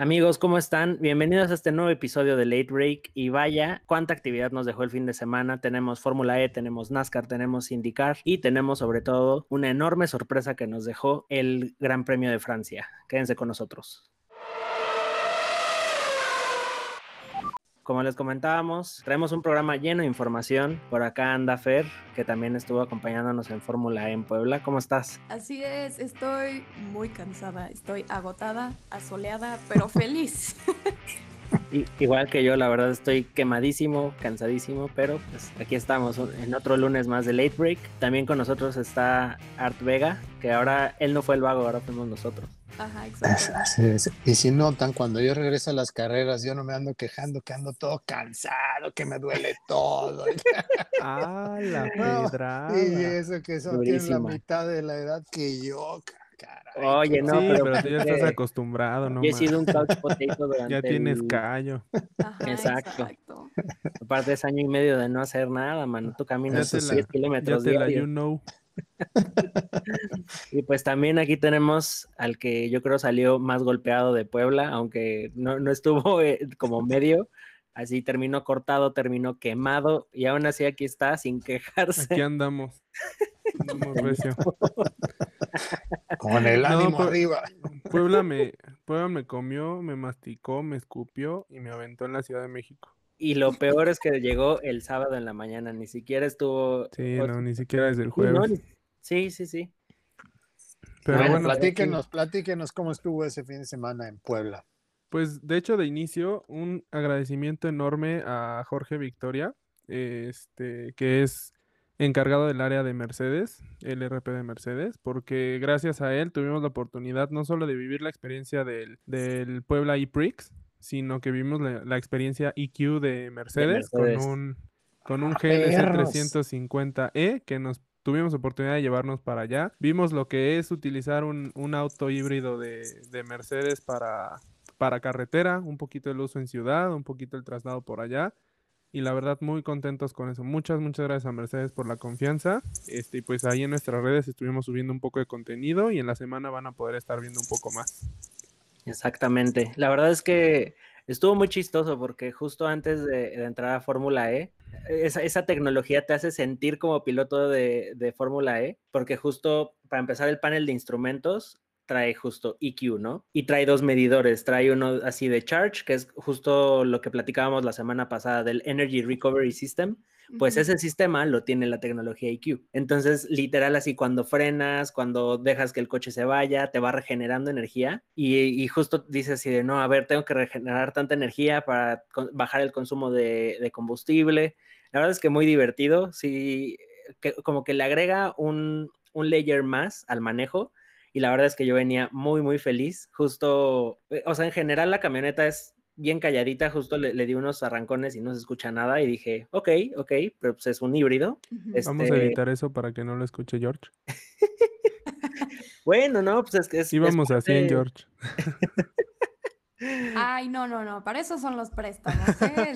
Amigos, ¿cómo están? Bienvenidos a este nuevo episodio de Late Break. Y vaya, cuánta actividad nos dejó el fin de semana. Tenemos Fórmula E, tenemos NASCAR, tenemos IndyCar y tenemos sobre todo una enorme sorpresa que nos dejó el Gran Premio de Francia. Quédense con nosotros. Como les comentábamos, traemos un programa lleno de información. Por acá anda Fer, que también estuvo acompañándonos en Fórmula E en Puebla. ¿Cómo estás? Así es, estoy muy cansada, estoy agotada, asoleada, pero feliz. igual que yo, la verdad estoy quemadísimo, cansadísimo, pero pues aquí estamos en otro lunes más de Late Break. También con nosotros está Art Vega, que ahora él no fue el vago, ahora fuimos nosotros. Ajá, exacto. Y si notan, cuando yo regreso a las carreras, yo no me ando quejando que ando todo cansado, que me duele todo. ah, la pedrada. y eso que son tienen la mitad de la edad que yo, caray. Oye, no, sí, pero, pero, tú ya estás acostumbrado, ¿no? Yo he sido un couch potato durante Ya tienes el... callo. Ajá, Exacto. exacto. Aparte es año y medio de no hacer nada, mano. Tú caminas Ya te la- 10 Ya kilómetros te la you know. Y pues también aquí tenemos al que yo creo salió más golpeado de Puebla, aunque no, no estuvo eh, como medio. Así terminó cortado, terminó quemado y aún así aquí está sin quejarse. Aquí andamos. Andamos recio. Con el ánimo pues- arriba. Puebla me, Puebla me comió, me masticó, me escupió y me aventó en la Ciudad de México. Y lo peor es que llegó el sábado en la mañana, ni siquiera estuvo. Sí, o- no, ni siquiera desde el no, jueves. ni- sí, sí, sí. Pero bueno, bueno, platíquenos, platíquenos cómo estuvo ese fin de semana en Puebla. Pues de hecho de inicio un agradecimiento enorme a Jorge Victoria, este, que es encargado del área de Mercedes, el RP de Mercedes, porque gracias a él tuvimos la oportunidad no solo de vivir la experiencia del, del Puebla e-Prix, sino que vimos la, la experiencia EQ de Mercedes, Mercedes. con un con un ¡Ah, GLC perros! 350E E que nos tuvimos oportunidad de llevarnos para allá. Vimos lo que es utilizar un, un auto híbrido de, de Mercedes para, para carretera, un poquito el uso en ciudad, un poquito el traslado por allá. Y la verdad, muy contentos con eso. Muchas, muchas gracias a Mercedes por la confianza. Este, y pues ahí en nuestras redes estuvimos subiendo un poco de contenido y en la semana van a poder estar viendo un poco más. Exactamente. La verdad es que estuvo muy chistoso porque justo antes de, entrar a Fórmula E, esa, esa tecnología te hace sentir como piloto de, de Fórmula E, porque justo para empezar el panel de instrumentos trae justo EQ, ¿no? Y trae dos medidores, trae uno así de charge, que es justo lo que platicábamos la semana pasada del Energy Recovery System, pues ese sistema lo tiene la tecnología EQ. Entonces, literal, así cuando frenas, cuando dejas que el coche se vaya, te va regenerando energía y, y justo dices así de, no, a ver, tengo que regenerar tanta energía para bajar el consumo de, de combustible. La verdad es que muy divertido, sí, que, como que le agrega un, un layer más al manejo. Y la verdad es que yo venía muy, muy feliz. Justo, eh, o sea, en general la camioneta es bien calladita, justo le, le di unos arrancones y no se escucha nada y dije, ok, ok, pero pues es un híbrido. Vamos a Este- editar eso para que no lo escuche George. Bueno, no, pues es que es... Íbamos es así en George. Ay, no, no, no, para eso son los préstamos. ¿eh?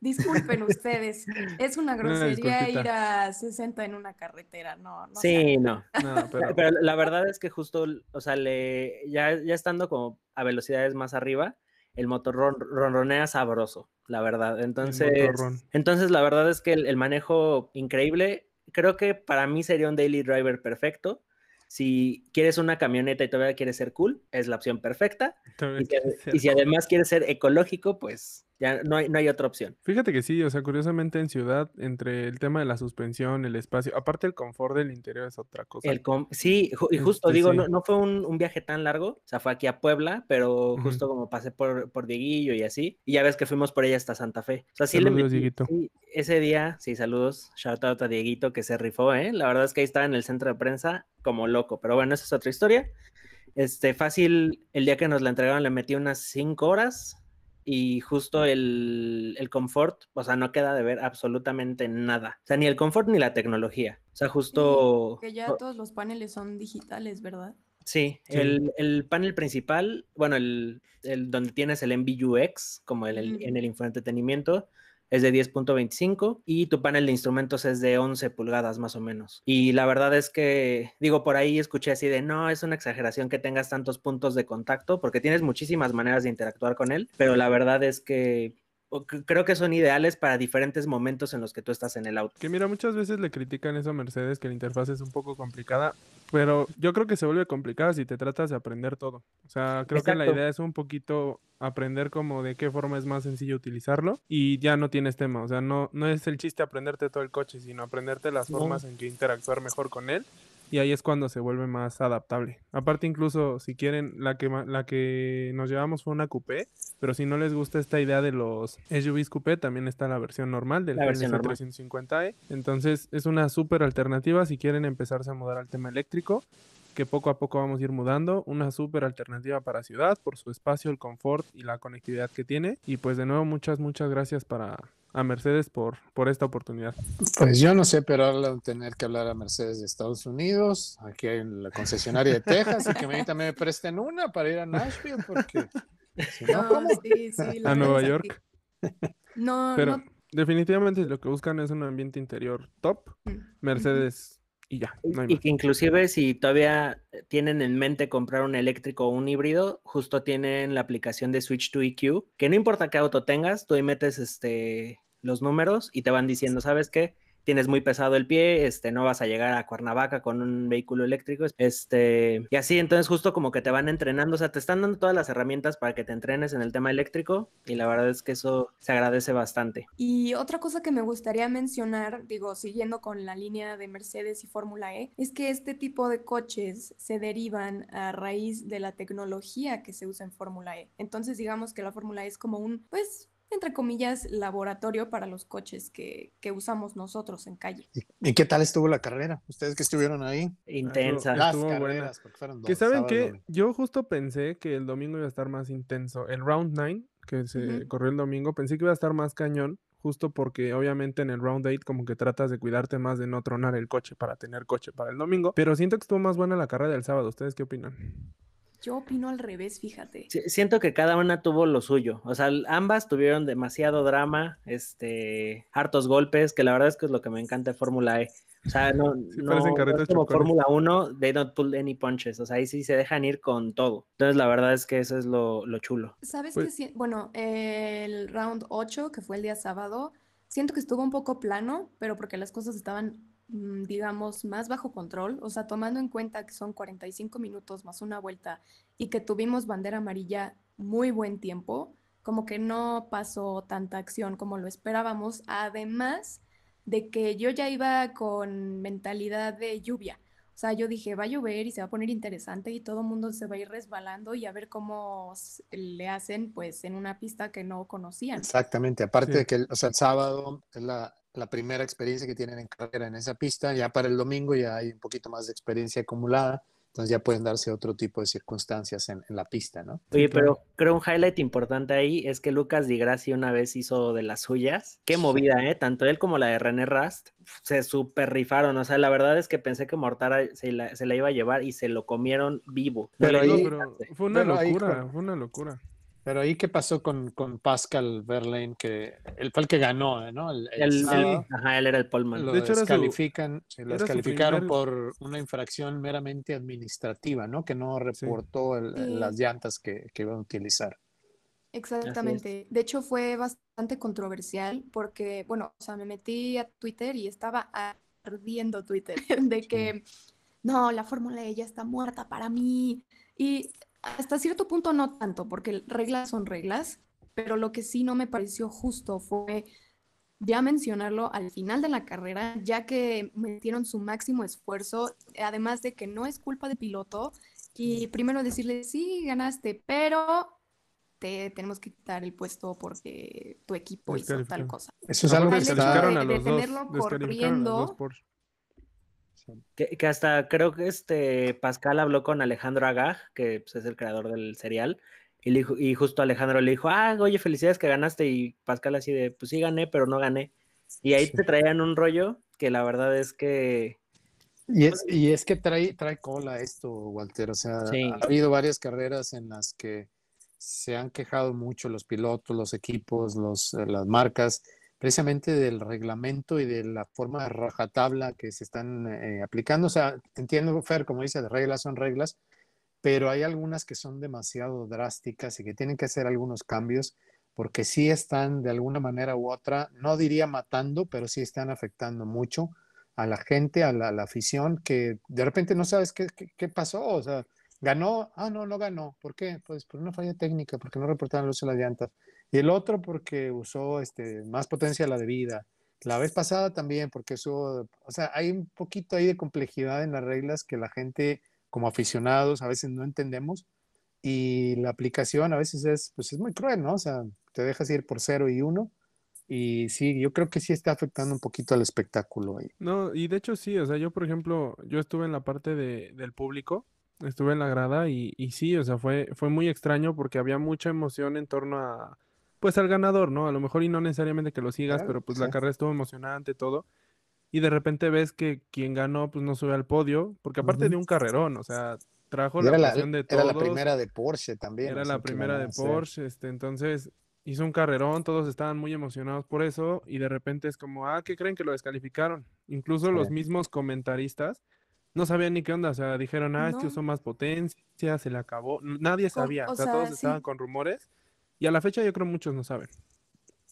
Disculpen ustedes, es una grosería ir a 60 en una carretera, no, no. Sí, no. No, pero, Pero la verdad es que justo, o sea, le, ya, ya estando como a velocidades más arriba, el motor ron- ronronea sabroso, la verdad. Entonces, entonces la verdad es que el, el manejo increíble. Creo que para mí sería un daily driver perfecto. Si quieres una camioneta y todavía quieres ser cool, es la opción perfecta. Y si, ade- y si además quieres ser ecológico, pues ya no hay, no hay otra opción. Fíjate que sí, o sea, curiosamente en ciudad, entre el tema de la suspensión, el espacio, aparte el confort del interior es otra cosa. El com- sí, ju- y justo Este, digo, sí. no, no fue un, un viaje tan largo, o sea, fue aquí a Puebla, pero justo como pasé por, por Dieguillo y así, y ya ves que fuimos por ella hasta Santa Fe. O sea, sí le Saludos, metí- sí, ese día, sí, saludos, shout out a Dieguito que se rifó, ¿eh? La verdad es que ahí estaba en el centro de prensa como loco, pero bueno, esa es otra historia. Este, fácil, el día que nos la entregaron le metí unas cinco horas y justo el, el confort, o sea, no queda de ver absolutamente nada. O sea, ni el confort ni la tecnología. O sea, justo... Que ya todos los paneles son digitales, ¿verdad? Sí, Sí. El, el panel principal, bueno, el, el donde tienes el MBUX, como el, en el infoentretenimiento, es de 10.25 y tu panel de instrumentos es de 11 pulgadas más o menos. Y la verdad es que, digo, por ahí escuché así de, no, es una exageración que tengas tantos puntos de contacto porque tienes muchísimas maneras de interactuar con él, pero la verdad es que creo que son ideales para diferentes momentos en los que tú estás en el auto. Que mira, muchas veces le critican eso a Mercedes, que la interfaz es un poco complicada, pero yo creo que se vuelve complicada si te tratas de aprender todo. O sea, creo que la idea es un poquito aprender como de qué forma es más sencillo utilizarlo y ya no tienes tema. O sea, no, no es el chiste aprenderte todo el coche, sino aprenderte las formas en que interactuar mejor con él y ahí es cuando se vuelve más adaptable. Aparte incluso si quieren la que la que nos llevamos fue una coupé, pero si no les gusta esta idea de los SUVs coupé, también está la versión normal del versión 350e. Entonces es una súper alternativa si quieren empezarse a mudar al tema eléctrico que poco a poco vamos a ir mudando. Una súper alternativa para ciudad por su espacio, el confort y la conectividad que tiene. Y pues de nuevo muchas, muchas gracias para, a Mercedes por, por esta oportunidad. Pues yo no sé, pero ahora tener que hablar a Mercedes de Estados Unidos, aquí hay la concesionaria de Texas, y que me, también me presten una para ir a Nashville, porque a Nueva York. No, pero definitivamente lo que buscan es un ambiente interior top. Mm, Mercedes y ya. y que inclusive si todavía tienen en mente comprar un eléctrico o un híbrido, justo tienen la aplicación de Switch to EQ, que no importa qué auto tengas, tú ahí metes este, los números y te van diciendo, ¿sabes qué? Tienes muy pesado el pie, este, no vas a llegar a Cuernavaca con un vehículo eléctrico, este, y así, entonces justo como que te van entrenando, o sea, te están dando todas las herramientas para que te entrenes en el tema eléctrico y la verdad es que eso se agradece bastante. Y otra cosa que me gustaría mencionar, digo, siguiendo con la línea de Mercedes y Fórmula E, es que este tipo de coches se derivan a raíz de la tecnología que se usa en Fórmula E. Entonces, digamos que la Fórmula E es como un, pues, entre comillas, laboratorio para los coches que, usamos nosotros en calle. ¿Y, qué tal estuvo la carrera? Ustedes que estuvieron ahí. Intensa. Las carreras, porque fueron dos. Que saben que yo justo pensé que el domingo iba a estar más intenso. El round 9, que se corrió el domingo, pensé que iba a estar más cañón, justo porque obviamente en el round 8 como que tratas de cuidarte más de no tronar el coche para tener coche para el domingo. Pero siento que estuvo más buena la carrera del sábado. ¿Ustedes qué opinan? Yo opino al revés, fíjate. siento que cada una tuvo lo suyo. O sea, ambas tuvieron demasiado drama, este, hartos golpes, que la verdad es que es lo que me encanta de Fórmula E. O sea, no, es como Fórmula 1, they don't pull any punches. O sea, ahí sí se dejan ir con todo. Entonces, la verdad es que eso es lo, chulo. ¿Sabes pues que Bueno, el round 8, que fue el día sábado, siento que estuvo un poco plano, pero porque las cosas estaban digamos, más bajo control, o sea, tomando en cuenta que son 45 minutos más una vuelta y que tuvimos bandera amarilla muy buen tiempo, como que no pasó tanta acción como lo esperábamos, además de que yo ya iba con mentalidad de lluvia. O sea, yo dije, va a llover y se va a poner interesante y todo el mundo se va a ir resbalando y a ver cómo le hacen pues en una pista que no conocían. Exactamente, aparte de que o sea, el sábado es la, la primera experiencia que tienen en carrera en esa pista. Ya para el domingo ya hay un poquito más de experiencia acumulada, entonces ya pueden darse otro tipo de circunstancias en, la pista, ¿no? Oye, pero creo un highlight importante ahí es que Lucas Di Grassi una vez hizo de las suyas. Qué movida, ¿eh? Tanto él como la de René Rast se super rifaron. O sea, la verdad es que pensé que Mortara se la, se la iba a llevar y se lo comieron vivo. Pero, fue una locura, fue una locura. Pero ahí, ¿qué pasó con, con Pascal Verlaine? Que él fue el que ganó, ¿no? El, ajá, él era el Polman. Lo de hecho, descalifican, lo descalificaron por una infracción meramente administrativa, ¿no? Que no reportó las llantas que, que iban a utilizar. Exactamente. De hecho, fue bastante controversial porque, bueno, o sea, me metí a Twitter y estaba ardiendo Twitter de que, no, la Fórmula E ya está muerta para mí. Y hasta cierto punto no tanto, porque reglas son reglas, pero lo que sí no me pareció justo fue ya mencionarlo al final de la carrera, ya que metieron su máximo esfuerzo, además de que no es culpa del piloto, y primero decirle, sí, ganaste, pero te tenemos que quitar el puesto porque tu equipo hizo tal cosa. Eso es algo que se de, de tenerlo corriendo que, hasta creo que este Pascal habló con Alejandro Agag, que pues, es el creador del serial, y, y justo Alejandro le dijo, ah, oye, felicidades que ganaste, y Pascal así de, pues sí gané, pero no gané. Y ahí te traían un rollo que la verdad es que... Y es, y es que trae, trae cola esto, Walter. O sea, ha habido varias carreras en las que se han quejado mucho los pilotos, los equipos, los, las marcas precisamente del reglamento y de la forma de rajatabla que se están eh, aplicando. O sea, entiendo, Fer, como dice, de reglas son reglas, pero hay algunas que son demasiado drásticas y que tienen que hacer algunos cambios porque sí están de alguna manera u otra, no diría matando, pero sí están afectando mucho a la gente, a la, afición, que de repente no sabes qué, qué, pasó, o sea, ganó, ah, no, no ganó, ¿por qué? Pues por una falla técnica, porque no reportaron uso de las llantas, y el otro porque usó este, más potencia la debida, la vez pasada también porque usó, o sea, hay un poquito ahí de complejidad en las reglas que la gente como aficionados a veces no entendemos, y la aplicación a veces es, pues es muy cruel, ¿no? O sea, te dejas ir por cero y uno, y sí, yo creo que sí está afectando un poquito al espectáculo ahí. No, y de hecho sí, o sea, yo por ejemplo, yo estuve en la parte de, del público, estuve en la grada y, y sí, o sea, fue, fue muy extraño porque había mucha emoción en torno a, pues al ganador, ¿no? A lo mejor y no necesariamente que lo sigas, pero pues la carrera estuvo emocionante, todo. Y de repente ves que quien ganó, pues no sube al podio, porque aparte de un carrerón, o sea, trajo la presión de todos. Era la primera de Porsche también. Era la primera de Porsche, este, entonces hizo un carrerón, todos estaban muy emocionados por eso y de repente es como, ah, ¿qué creen que lo descalificaron? Incluso los mismos comentaristas no sabían ni qué onda, o sea, dijeron, ah, este usó más potencia, se le acabó, nadie sabía, o, sea, todos estaban con rumores y a la fecha yo creo muchos no saben.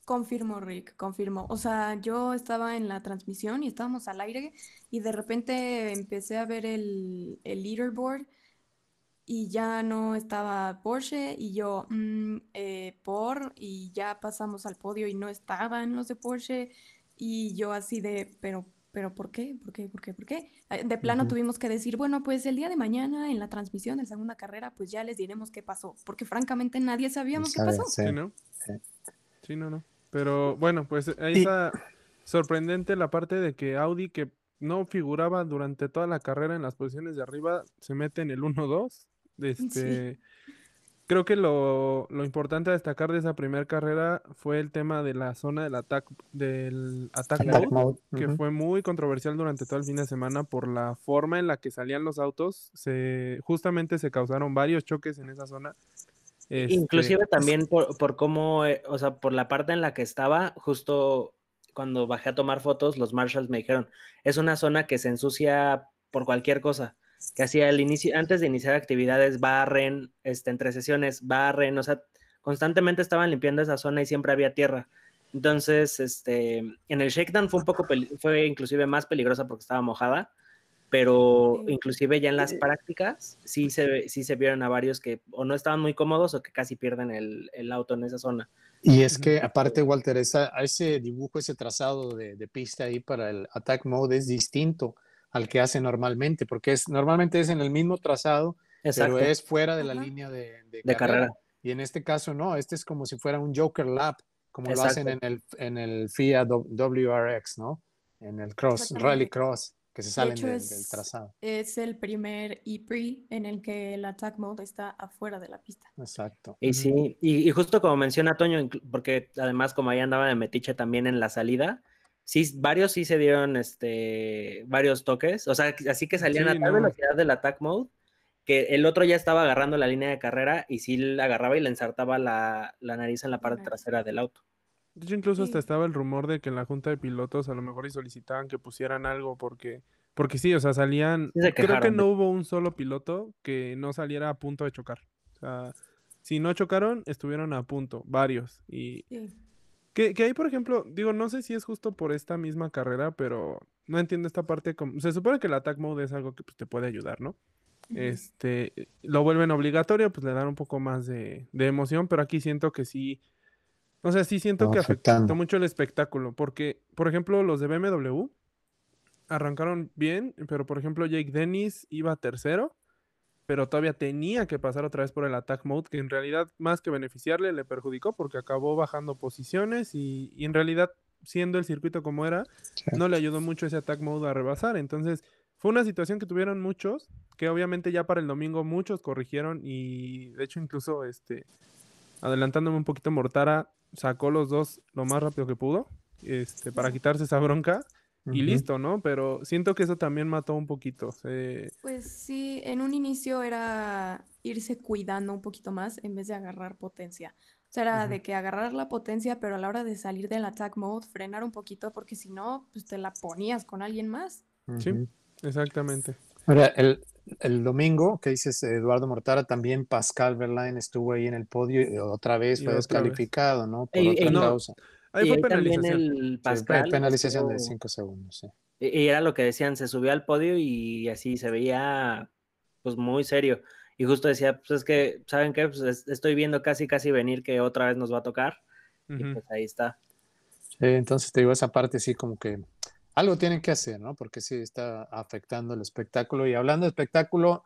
Confirmo, Rick, confirmo. O sea, yo estaba en la transmisión y estábamos al aire y de repente empecé a ver el, el leaderboard y ya no estaba Porsche y yo mm, eh, por y ya pasamos al podio y no estaban los de Porsche y yo así de, pero, pero ¿por qué? ¿Por qué? ¿Por qué? ¿Por qué? Eh, de plano tuvimos que decir, bueno, pues el día de mañana en la transmisión de segunda carrera, pues ya les diremos qué pasó, porque francamente nadie sabíamos qué pasó. Sí, ¿no? Sí. no, no. Pero bueno, pues ahí está sorprendente la parte de que Audi, que no figuraba durante toda la carrera en las posiciones de arriba, se mete en el 1-2 este, Creo que lo, importante a destacar de esa primera carrera fue el tema de la zona del attack, del attack mode, que fue muy controversial durante todo el fin de semana por la forma en la que salían los autos. Se, justamente se causaron varios choques en esa zona. Inclusive este, también por, por cómo, eh, o sea, por la parte en la que estaba, justo cuando bajé a tomar fotos, los marshals me dijeron, es una zona que se ensucia por cualquier cosa que hacía el inicio, antes de iniciar actividades, barren, este, entre sesiones, barren, o sea, constantemente estaban limpiando esa zona y siempre había tierra. Entonces, este, en el shakedown fue un poco, fue inclusive más peligrosa porque estaba mojada, pero inclusive ya en las prácticas sí se, sí se vieron a varios que o no estaban muy cómodos o que casi pierden el, el auto en esa zona. Y es que aparte, Walter, esa, ese dibujo, ese trazado de, de, pista ahí para el attack mode es distinto al que hace normalmente, porque es, normalmente es en el mismo trazado, pero es fuera de la línea de, carrera. Y en este caso no, este es como si fuera un Joker Lap, como lo hacen en el, en el FIA WRX, ¿no? En el Cross, Rally Cross, que se salen del trazado. Es el primer E-Pre en el que el Attack Mode está afuera de la pista. Exacto. Y sí, y, y justo como menciona Toño, porque además como ahí andaba de metiche también en la salida, sí, varios sí se dieron este, varios toques, o sea, así que salían a tal velocidad del attack mode, que el otro ya estaba agarrando la línea de carrera y sí la agarraba y le ensartaba la, nariz en la parte trasera del auto. De hecho, incluso hasta estaba el rumor de que en la junta de pilotos a lo mejor y solicitaban que pusieran algo porque, porque sí, o sea, salían, creo que no hubo un solo piloto que no saliera a punto de chocar. O sea, si no chocaron, estuvieron a punto, varios. Y que, que ahí, por ejemplo, digo, no sé si es justo por esta misma carrera, pero no entiendo esta parte. Como, se supone que el attack mode es algo que pues, te puede ayudar, ¿no? Este, lo vuelven obligatorio, pues le dan un poco más de, emoción, pero aquí siento que sí, o sea, sí siento que afectó mucho el espectáculo, porque, por ejemplo, los de BMW arrancaron bien, pero por ejemplo, Jake Dennis iba tercero pero todavía tenía que pasar otra vez por el attack mode, que en realidad más que beneficiarle le perjudicó porque acabó bajando posiciones y, en realidad siendo el circuito como era, no le ayudó mucho ese attack mode a rebasar. Entonces fue una situación que tuvieron muchos, que obviamente ya para el domingo muchos corrigieron y de hecho incluso este, adelantándome un poquito, Mortara sacó los dos lo más rápido que pudo este, para quitarse esa bronca y listo, ¿no? Pero siento que eso también mató un poquito. Pues sí, en un inicio era irse cuidando un poquito más en vez de agarrar potencia. O sea, era de que agarrar la potencia, pero a la hora de salir del attack mode, frenar un poquito, porque si no, pues te la ponías con alguien más. Sí, exactamente. Ahora, el, el domingo, que dices Eduardo Mortara, también Pascal Verlaine estuvo ahí en el podio y otra vez fue descalificado, ¿no? Por otra causa. Ahí fue penalización. El Pascal penalización de 5 segundos, sí. Y era lo que decían, se subió al podio y así se veía pues muy serio. Y justo decía, pues es que, ¿saben qué? Pues estoy viendo casi, casi venir que otra vez nos va a tocar. Y pues ahí está. Sí, entonces te digo, esa parte sí como que algo tienen que hacer, ¿no? Porque sí está afectando el espectáculo. Y hablando de espectáculo,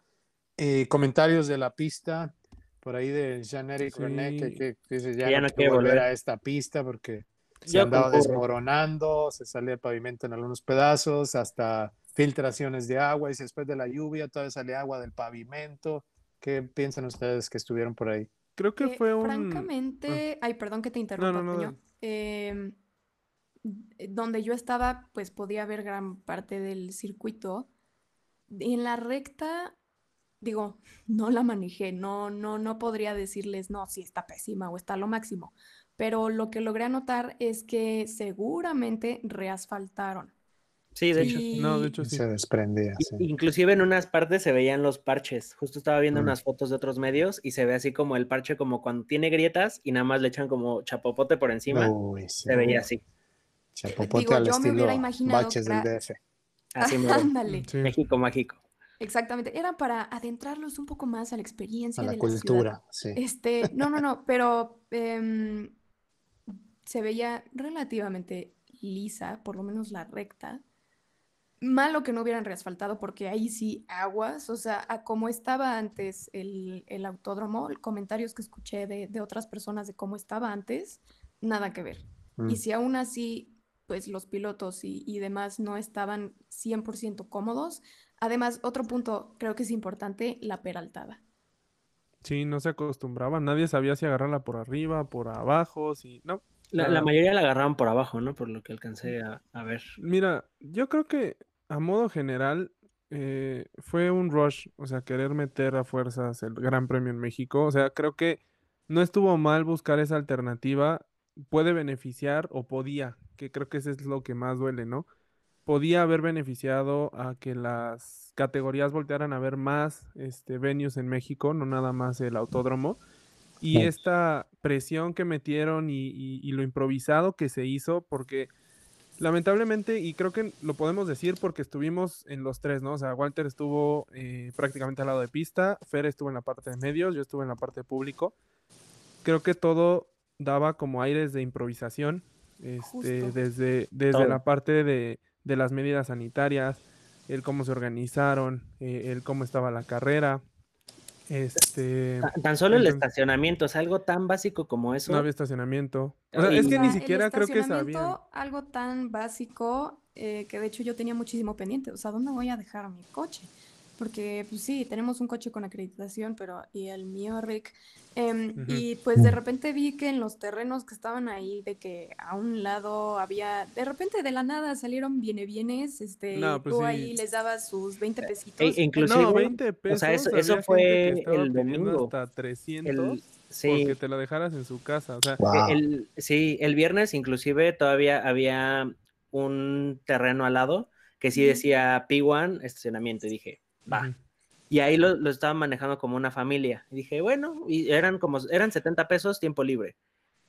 eh, comentarios de la pista, por ahí de Jean-Éric René, que, dice ya, no quiere volver a esta pista porque se andaba desmoronando, se sale el pavimento en algunos pedazos, hasta filtraciones de agua, y después de la lluvia todavía sale agua del pavimento. ¿Qué piensan ustedes que estuvieron por ahí? Creo que eh, fue un... Francamente, ay, perdón que te interrumpa, em, donde yo estaba, pues podía ver gran parte del circuito. En la recta, digo, no la manejé, no, no, no podría decirles, no, si está pésima o está lo máximo pero lo que logré anotar es que seguramente reasfaltaron. Sí, de hecho. No, de hecho sí. Se desprendía. Inclusive en unas partes se veían los parches. Justo estaba viendo mm. unas fotos de otros medios y se ve así como el parche como cuando tiene grietas y nada más le echan como chapopote por encima. Se veía así. Chapopote al estilo baches del DF. Así Ándale. México mágico. Exactamente, era para adentrarlos un poco más a la experiencia a la de cultura, la sí. Este, no, no, no, pero em, se veía relativamente lisa, por lo menos la recta. Malo que no hubieran reasfaltado porque ahí sí aguas, o sea, a como estaba antes el, autódromo, comentarios que escuché de, otras personas de cómo estaba antes, nada que ver. Y mm. si aún así, pues los pilotos y, y demás no estaban 100% cómodos, además, otro punto creo que es importante, la peraltada. Sí, no se acostumbraba, nadie sabía si agarrarla por arriba, por abajo, si no, la, mayoría la agarraban por abajo, ¿no? Por lo que alcancé a, ver. Mira, yo creo que a modo general eh, fue un rush, o sea, querer meter a fuerzas el Gran Premio en México. O sea, creo que no estuvo mal buscar esa alternativa. Puede beneficiar o podía, que creo que eso es lo que más duele, ¿no? Podía haber beneficiado a que las categorías voltearan a ver más este, venues en México, no nada más el autódromo. Y esta presión que metieron y, lo improvisado que se hizo, porque lamentablemente, y creo que lo podemos decir porque estuvimos en los tres, ¿no? O sea, Walter estuvo eh, prácticamente al lado de pista, Fer estuvo en la parte de medios, yo estuve en la parte de público. Creo que todo daba como aires de improvisación, este, desde, desde la parte de, las medidas sanitarias, el cómo se organizaron, eh, el cómo estaba la carrera, este, tan solo el estacionamiento, es algo tan básico como eso. No había estacionamiento. es que ni siquiera creo que sabía. Algo tan básico eh, que de hecho yo tenía muchísimo pendiente. O sea, ¿dónde voy a dejar mi coche? Porque, pues sí, tenemos un coche con acreditación, pero y el mío, Rick. Em, y pues de repente vi que en los terrenos que estaban ahí, de que a un lado había, de repente de la nada salieron viene bienes, este, pues tú ahí les dabas sus 20 pesitos. E, inclusive, no, 20 pesos. O sea, eso, eso fue el domingo. Hasta 300 sí. porque te lo dejaras en su casa. O sea, el, sí, el viernes inclusive todavía había un terreno al lado que sí decía P1 estacionamiento y dije, va. Y ahí lo, lo estaban manejando como una familia. Y dije, bueno, y eran como, eran 70 pesos tiempo libre.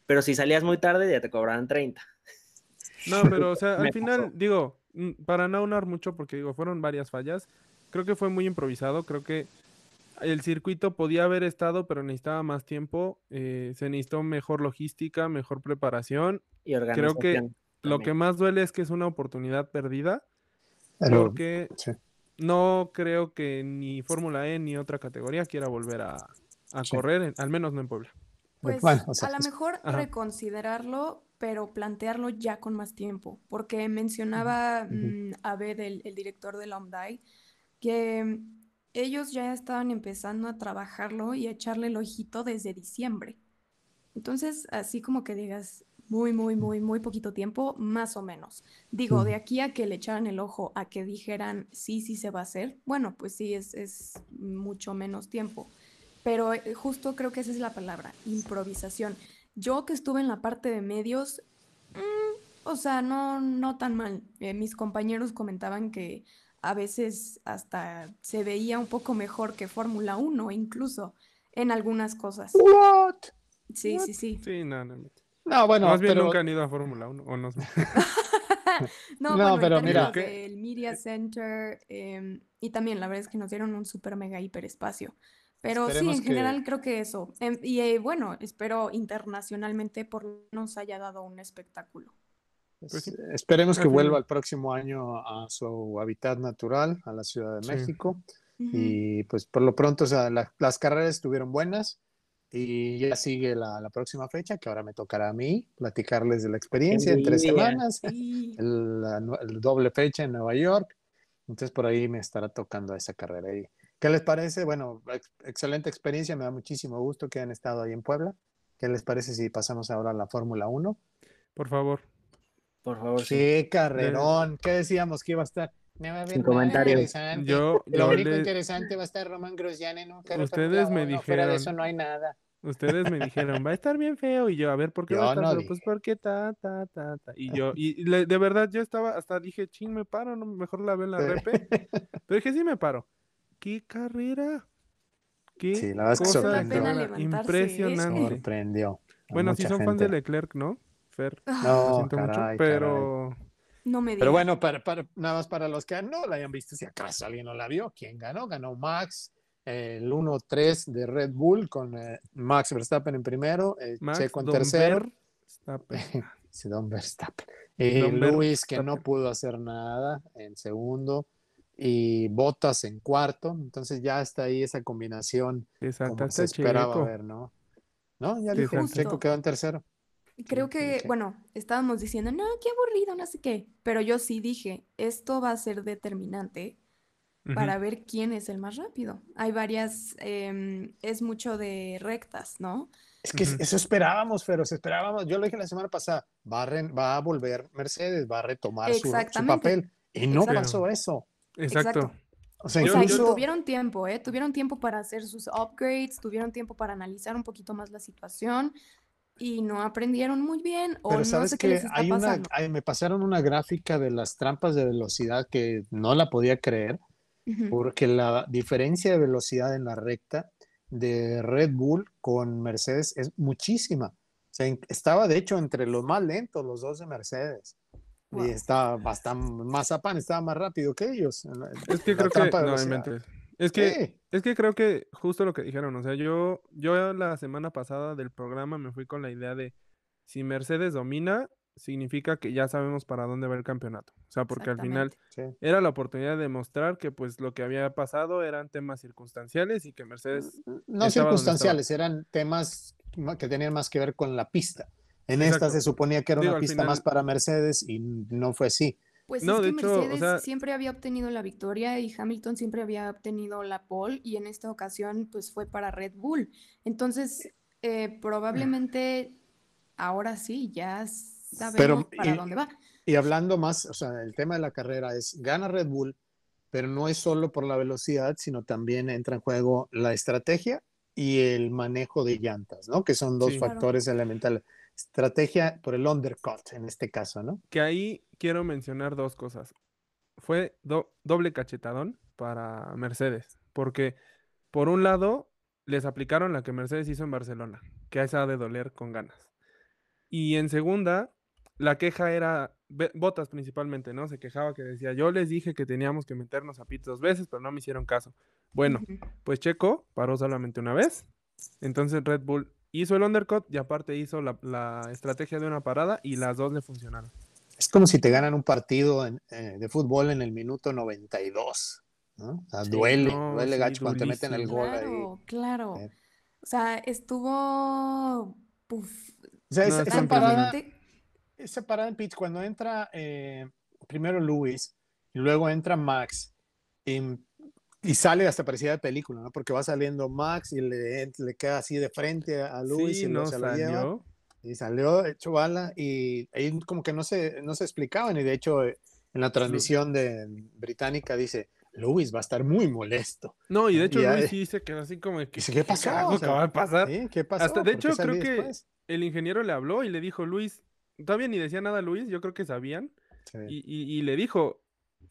Pero si salías muy tarde ya te cobraban 30. No, pero o sea, al final, digo, para no aunar mucho, porque digo, fueron varias fallas, creo que fue muy improvisado, creo que el circuito podía haber estado, pero necesitaba más tiempo, eh, se necesitó mejor logística, mejor preparación. Y organización. Creo que lo que más duele es que es una oportunidad perdida, porque no creo que ni Fórmula E ni otra categoría quiera volver a, correr, al menos no en Puebla. Pues a lo mejor reconsiderarlo, pero plantearlo ya con más tiempo, porque mencionaba mm, Abed, el, director de la OMDAI, que ellos ya estaban empezando a trabajarlo y a echarle el ojito desde diciembre. Entonces, así como que digas, muy, muy, muy, muy poquito tiempo, más o menos. Digo, de aquí a que le echaran el ojo, a que dijeran sí, sí se va a hacer, bueno, pues sí, es, es mucho menos tiempo. pero eh, justo creo que esa es la palabra, improvisación. Yo que estuve en la parte de medios, mm, o sea, no, no tan mal. Eh, mis compañeros comentaban que a veces hasta se veía un poco mejor que Fórmula 1, incluso en algunas cosas. What? Sí, sí, sí. Sí, no, no. No. No, bueno, Más bien pero nunca han ido a Fórmula 1, o no sé. No, No, bueno, pero mira- del Media Center em, y también la verdad es que nos dieron un super mega hiperespacio. Pero sí, en que- general creo que eso. Em, y eh, bueno, espero internacionalmente por menos haya dado un espectáculo. Pues sí. esperemos que vuelva el próximo año a su hábitat natural, a la Ciudad de Sí. México. Y pues por lo pronto, o sea, la- las carreras estuvieron buenas y ya sigue la, la próxima fecha, que ahora me tocará a mí platicarles de la experiencia en tres semanas, Sí. el, la nue- el doble fecha en Nueva York. Entonces por ahí me estará tocando esa carrera. ¿Y qué les parece? Bueno, ex- excelente experiencia, me da muchísimo gusto que hayan estado ahí en Puebla. ¿Qué les parece si pasamos ahora a la Fórmula 1? Por favor. Por favor, sí. Carrerón, ¿qué decíamos que iba a estar? No va a haber Sin comentarios. interesante. Yo, Lo yo único le- interesante va a estar Román Grosjean en un Ustedes me 1, Fuera de dijeron. eso no hay nada. Ustedes me dijeron, va a estar bien feo. Y yo, a ver, ¿por qué va a estar no feo? dije. Pues porque ta, ta, ta, ta. Y yo, y y le- de verdad, yo estaba, hasta dije, ching, me paro, no, mejor la veo en la Sí. repe. Pero dije, sí me paro. ¿Qué carrera? ¿Qué Sí, la verdad es que cosa sorprendió. ¿eh? impresionante. Sorprendió. Bueno, si mucha son fans de. Leclerc, ¿no? Fer, Ah, lo No, siento mucho, caray. pero no me Pero bueno, para, para- nada más para los que no la hayan visto, si acaso alguien no la vio, ¿quién ganó? Ganó Max, el 1-3 de Red Bull con eh, Max Verstappen en primero, eh, Max Checo en Don tercero, Verstappen. sí, Don Verstappen. Y Don Luis que no pudo hacer nada en segundo y Bottas en cuarto, entonces ya está ahí esa combinación como se esperaba Checo. ver, ¿no? No, ya dijo, justo. Checo quedó en tercero. Creo Sí, que, sí. bueno, estábamos diciendo, no, qué aburrido, no sé qué. Pero yo sí dije, esto va a ser determinante Ujú. para ver quién es el más rápido. Hay varias, em, es mucho de rectas, ¿no? Es que Ujú. eso esperábamos, pero esperábamos. Yo lo dije la semana pasada, va a, re- va a volver Mercedes, va a retomar su, su papel. Y no Exacto. pasó eso. Exacto. Exacto. O sea, O incluso, tuvieron tiempo, ¿eh? Tuvieron tiempo para hacer sus upgrades, tuvieron tiempo para analizar un poquito más la situación y no aprendieron muy bien o pero no sabes sé qué que les está hay una, pasando. hay- me pasaron una gráfica de las trampas de velocidad que no la podía creer, Porque la diferencia de velocidad en la recta de Red Bull con Mercedes es muchísima. O sea, estaba de hecho entre los más lentos, los dos de Mercedes. Wow. Y estaba bastante, Mazapán estaba más rápido que ellos. Es que la creo que no. Es que es que creo que justo lo que dijeron, o sea, yo yo la semana pasada del programa me fui con la idea de si Mercedes domina, significa que ya sabemos para dónde va el campeonato. O sea, porque al final. Sí. era la oportunidad de demostrar que pues lo que había pasado eran temas circunstanciales y que Mercedes No estaba donde circunstanciales, eran temas ma- que tenían más que ver con la pista. En esta Exacto. se suponía que era Digo, una pista final- más para Mercedes y no fue así. Pues No, es de que hecho, o Mercedes sea- siempre había obtenido la victoria y Hamilton siempre había obtenido la pole y en esta ocasión pues fue para Red Bull. Entonces, eh, probablemente ahora sí, ya sabemos para y- dónde va. Y hablando más, o sea, el tema de la carrera es, gana Red Bull, pero no es solo por la velocidad, sino también entra en juego la estrategia y el manejo de llantas, ¿no? Que son dos Sí. Claro. factores elementales. Estrategia por el undercut en este caso, ¿no? que ahí quiero mencionar dos cosas. Fue do- doble cachetadón para Mercedes, porque por un lado les aplicaron la que Mercedes hizo en Barcelona, que a esa ha de doler con ganas. Y en segunda, la queja era Botas principalmente, ¿no? Se quejaba que decía, yo les dije que teníamos que meternos a pit dos veces, pero no me hicieron caso. Bueno, pues Checo paró solamente una vez. Entonces Red Bull hizo el undercut y aparte hizo la, la estrategia de una parada y las dos le funcionaron. Es como si te ganan un partido en- eh, de fútbol en el minuto 92, ¿no? O sea, Sí, duele, no, duele sí, gacho cuando te meten el gol ahí. Claro, claro. Eh. O sea, estuvo puf, O sea, No, esa parada, impresionante. Esa parada en pits, cuando entra eh, primero Luis y luego entra Max em, y sale hasta parecida de película, ¿no? Porque va saliendo Max y le, le queda así de frente a Luis Sí, y no se lo lleva. salió. Y salió hecho bala y ahí como que no se, no se explicaban y de hecho eh, en la transmisión de británica dice, Lewis va a estar muy molesto. No, y de hecho Ya, Luis sí se quedó así como que Dice, ¿qué pasó? carajo O sea, acaba de pasar? ¿Sí? ¿Qué pasó? Hasta, de ¿Por qué hecho, creo que después? el ingeniero le habló y le dijo, Luis, todavía ni decía nada Luis, yo creo que sabían, Sí. y, y- y le dijo,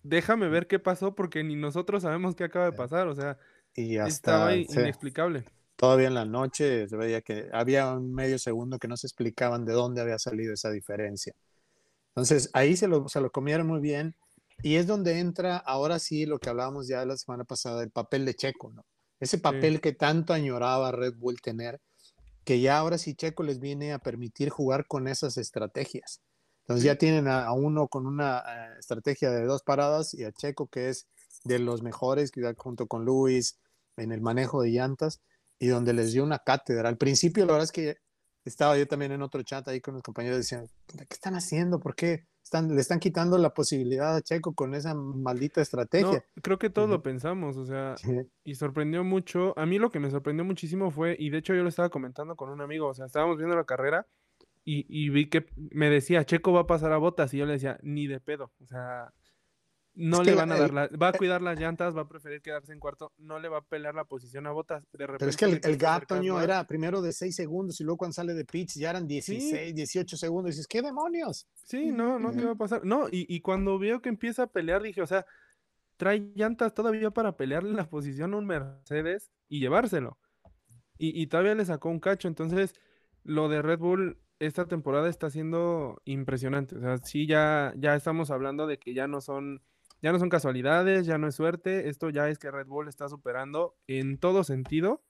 déjame ver qué pasó porque ni nosotros sabemos qué acaba de pasar, o sea, Y estaba hasta sí, inexplicable. todavía en la noche se veía que había un medio segundo que no se explicaban de dónde había salido esa diferencia. Entonces ahí se lo, se lo comieron muy bien y es donde entra ahora sí lo que hablábamos ya la semana pasada, el papel de Checo, ¿no? Ese papel que tanto añoraba Red Bull tener, que ya ahora sí Checo les viene a permitir jugar con esas estrategias. Entonces ya tienen a, a uno con una eh, estrategia de dos paradas y a Checo que es de los mejores, que junto con Luis en el manejo de llantas y donde les dio una cátedra. Al principio la verdad es que estaba yo también en otro chat ahí con los compañeros decían, "Puta, ¿qué están haciendo? ¿Por qué están, le están quitando la posibilidad a Checo con esa maldita No, estrategia? creo que todos lo pensamos, o sea, Sí, y sorprendió mucho. A mí lo que me sorprendió muchísimo fue, y de hecho yo lo estaba comentando con un amigo, o sea, estábamos viendo la carrera y, y vi que me decía, Checo va a pasar a botas, y yo le decía, ni de pedo, o sea, no le van a dar la, va a cuidar las llantas, va a preferir quedarse en cuarto, no le va a pelear la posición a botas, de repente Pero es que el, el gap, Toño, era primero de 6 segundos y luego cuando sale de pitch ya eran 16, 18 segundos. Y dices, ¿qué demonios? Sí, no, no, ¿qué va a pasar? No, y, y cuando veo que empieza a pelear, dije, o sea, trae llantas todavía para pelearle la posición a un Mercedes y llevárselo. Y, y todavía le sacó un cacho. Entonces, lo de Red Bull esta temporada está siendo impresionante. O sea, sí, ya, ya estamos hablando de que ya no son, ya no son casualidades, ya no es suerte. Esto ya es que Red Bull está superando en todo sentido,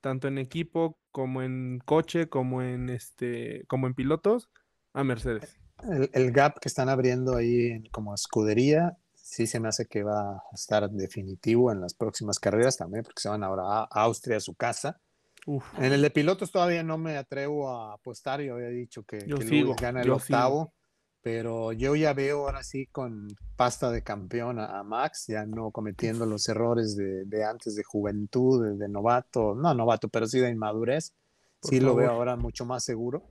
tanto en equipo como en coche, como en este, como en pilotos, a Mercedes. El, el gap que están abriendo ahí como escudería, sí se me hace que va a estar definitivo en las próximas carreras también, porque se van ahora a Austria, a su casa. Uf. En el de pilotos todavía no me atrevo a apostar, yo había dicho que, Yo que gana el yo sigo. Pero yo ya veo ahora sí con pasta de campeón a, a Max, ya no cometiendo los errores de, de antes de juventud, de, de novato, no novato, pero sí de inmadurez. Por sí lo veo ahora mucho más seguro.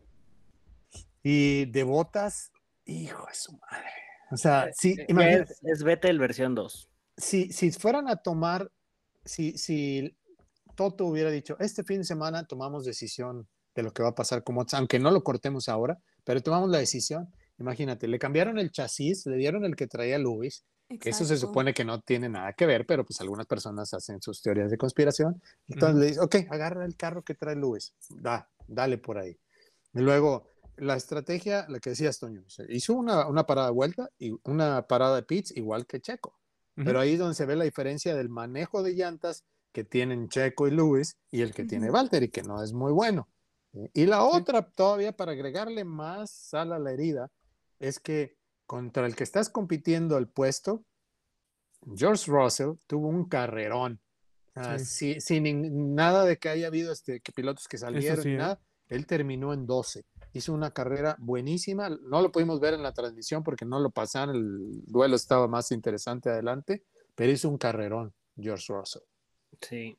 Y de botas, hijo de su madre. O sea, sí, Eh, imagínate, Es, es Vettel versión 2. si, si fueran a tomar, si, si Toto hubiera dicho, este fin de semana tomamos decisión de lo que va a pasar con Mods, aunque no lo cortemos ahora, pero tomamos la decisión. Imagínate, le cambiaron el chasis, le dieron el que traía Luis, que eso se Exacto. supone que no tiene nada que ver, pero pues algunas personas hacen sus teorías de conspiración. Entonces le dice, ok, agarra el carro que trae Luis, da, dale por ahí. Y luego, la estrategia, la que decías, Toño, hizo una, una parada de vuelta y una parada de pits igual que Checo. Ujú. Pero ahí es donde se ve la diferencia del manejo de llantas que tienen Checo y Lewis y el que tiene Ujú. Valtteri, que no es muy bueno. Y la otra, todavía para agregarle más sal a la herida, es que contra el que estás compitiendo el puesto, George Russell tuvo un carrerón. Sí. sin nada de que haya habido este, que pilotos que salieron, sí, ¿eh? nada. Él terminó en 12. Hizo una carrera buenísima. No lo pudimos ver en la transmisión porque no lo pasaron. El duelo estaba más interesante adelante, pero hizo un carrerón, George Russell. Sí.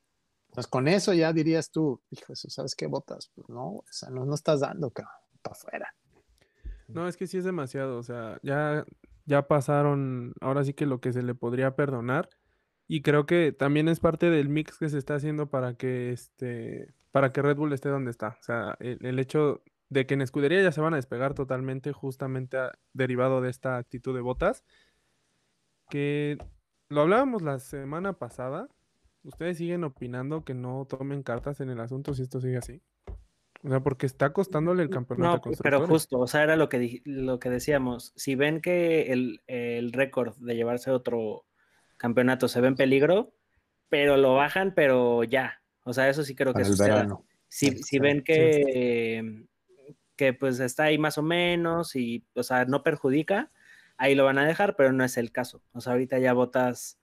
Entonces, con eso ya dirías tú, hijo, eso, ¿sabes qué botas? Pues no, o sea, no, no estás dando, para afuera. No, es que sí es demasiado, o sea, ya, ya pasaron, ahora sí que lo que se le podría perdonar, y creo que también es parte del mix que se está haciendo para que este, para que Red Bull esté donde está. O sea, el, hecho de que en escudería ya se van a despegar totalmente, justamente derivado de esta actitud de botas, que lo hablábamos la semana pasada. ¿Ustedes siguen opinando que no tomen cartas en el asunto si esto sigue así? O sea, porque está costándole el campeonato No, pero justo, o sea, era lo que, lo que decíamos. Si ven que el, el récord de llevarse otro campeonato se ve en peligro, pero lo bajan, pero ya. O sea, eso sí creo que verano. Si, si ven que, que pues está ahí más o menos y, o sea, no perjudica, ahí lo van a dejar, pero no es el caso. O sea, ahorita ya botas.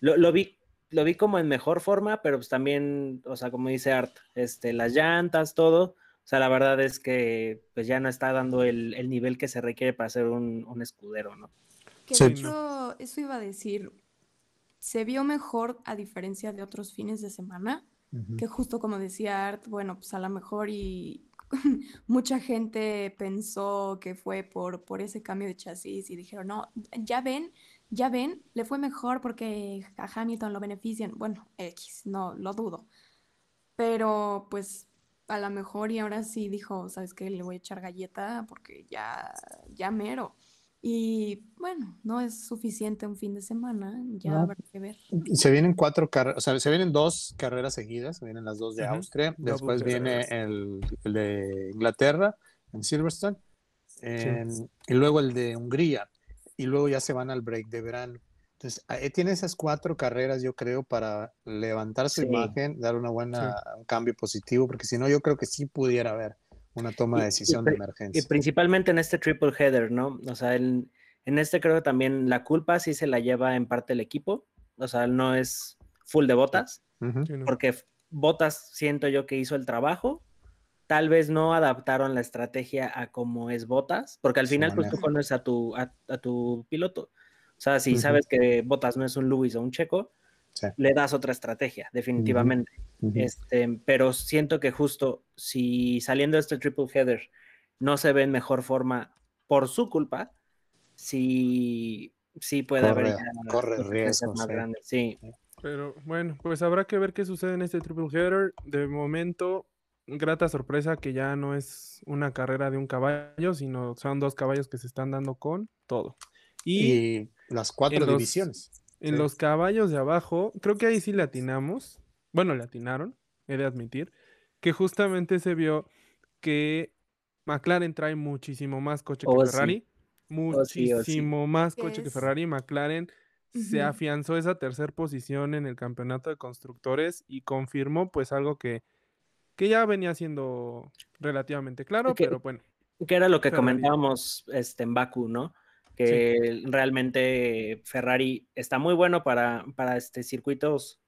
Lo, lo vi, lo vi como en mejor forma, pero pues también, o sea, como dice Art, este, las llantas, todo. O sea, la verdad es que pues ya no está dando el, el nivel que se requiere para ser un, un escudero, ¿no? Que Sí. de hecho, eso iba a decir, se vio mejor a diferencia de otros fines de semana, que justo como decía Art, bueno, pues a lo mejor y mucha gente pensó que fue por, por ese cambio de chasis y dijeron, no, ya ven, ya ven, le fue mejor porque a Hamilton lo benefician. Bueno, X, no lo dudo. Pero pues a lo mejor y ahora sí dijo, ¿sabes qué? Le voy a echar galleta porque ya, ya mero. Y bueno, no es suficiente un fin de semana, ya No. habrá que ver. Se vienen cuatro carreras, o sea, se vienen dos carreras seguidas, se vienen las dos de. Austria, Double después viene el, el de Inglaterra en Silverstone, en- y luego el de Hungría, y luego ya se van al break de verano. Entonces, ahí tiene esas cuatro carreras, yo creo, para levantar su Sí. imagen, dar una buena, un cambio positivo, porque si no, yo creo que sí pudiera haber una toma de y decisión de pri- Y emergencia. principalmente en este triple header, ¿no? O sea, en, en este creo que también la culpa sí se la lleva en parte el equipo. O sea, no es full de botas, porque Botas siento yo que hizo el trabajo. Tal vez no adaptaron la estrategia a cómo es Botas, porque al final pues tú conoces a tu, a, a tu piloto. O sea, si sabes que Botas no es un Lewis o un Checo, Sí. le das otra estrategia, definitivamente. Este, pero siento que justo si saliendo de este triple header no se ve en mejor forma por su culpa, sí, sí puede haber Corre- ya corre consecuencias riesgo, más sí. grandes. Sí, Pero bueno, pues habrá que ver qué sucede en este triple header. De momento, grata sorpresa que ya no es una carrera de un caballo, sino son dos caballos que se están dando con todo. Y, Y las cuatro en los- divisiones. en sí. los caballos de abajo, creo que ahí sí le atinamos. Bueno, le atinaron, he de admitir, que justamente se vio que McLaren trae muchísimo más coche Oh, que sí. Ferrari. Oh, sí, oh, sí. Muchísimo más coche que Ferrari. McLaren se afianzó esa tercera posición en el campeonato de constructores y confirmó pues algo que, que ya venía siendo relativamente claro, Que- pero bueno. que era lo que Ferrari. comentábamos este, en Baku, ¿no? Que realmente Ferrari está muy bueno para, para este, circuitos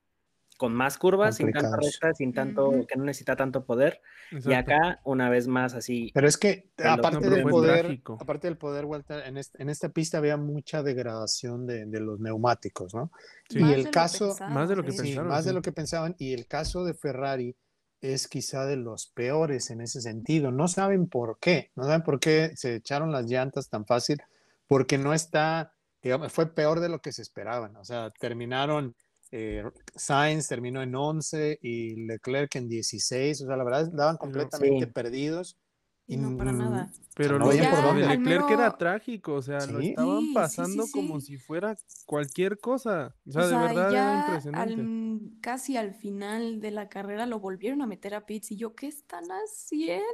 con más curvas, sin tanta recta, sin tanto, Ujú. que no necesita tanto poder. Y exacto. acá, una vez más, así, Pero es que aparte del poder, trágico. aparte del poder, Walter, en, este- en esta pista había mucha degradación de, de los neumáticos, ¿no? Sí. Y Más el de caso- Más de lo que sí. Sí, pensaron, más de sí. lo que pensaban. Y el caso de Ferrari es quizá de los peores en ese sentido. No saben por qué, no saben por qué se echaron las llantas tan fácil, porque no está, digamos, fue peor de lo que se esperaban. O sea, terminaron, eh, Sainz terminó en 11 y Leclerc en 16. O sea, la verdad, estaban completamente Sí. perdidos. Y no para mm, nada. Pero no lo de por dónde. de Leclerc era Al mero- trágico, o sea, lo estaban Sí, sí, pasando sí, como si fuera cualquier cosa. O sea, O de sea, verdad era ya impresionante. al- casi al final de la carrera lo volvieron a meter a pits y yo, ¿qué están haciendo?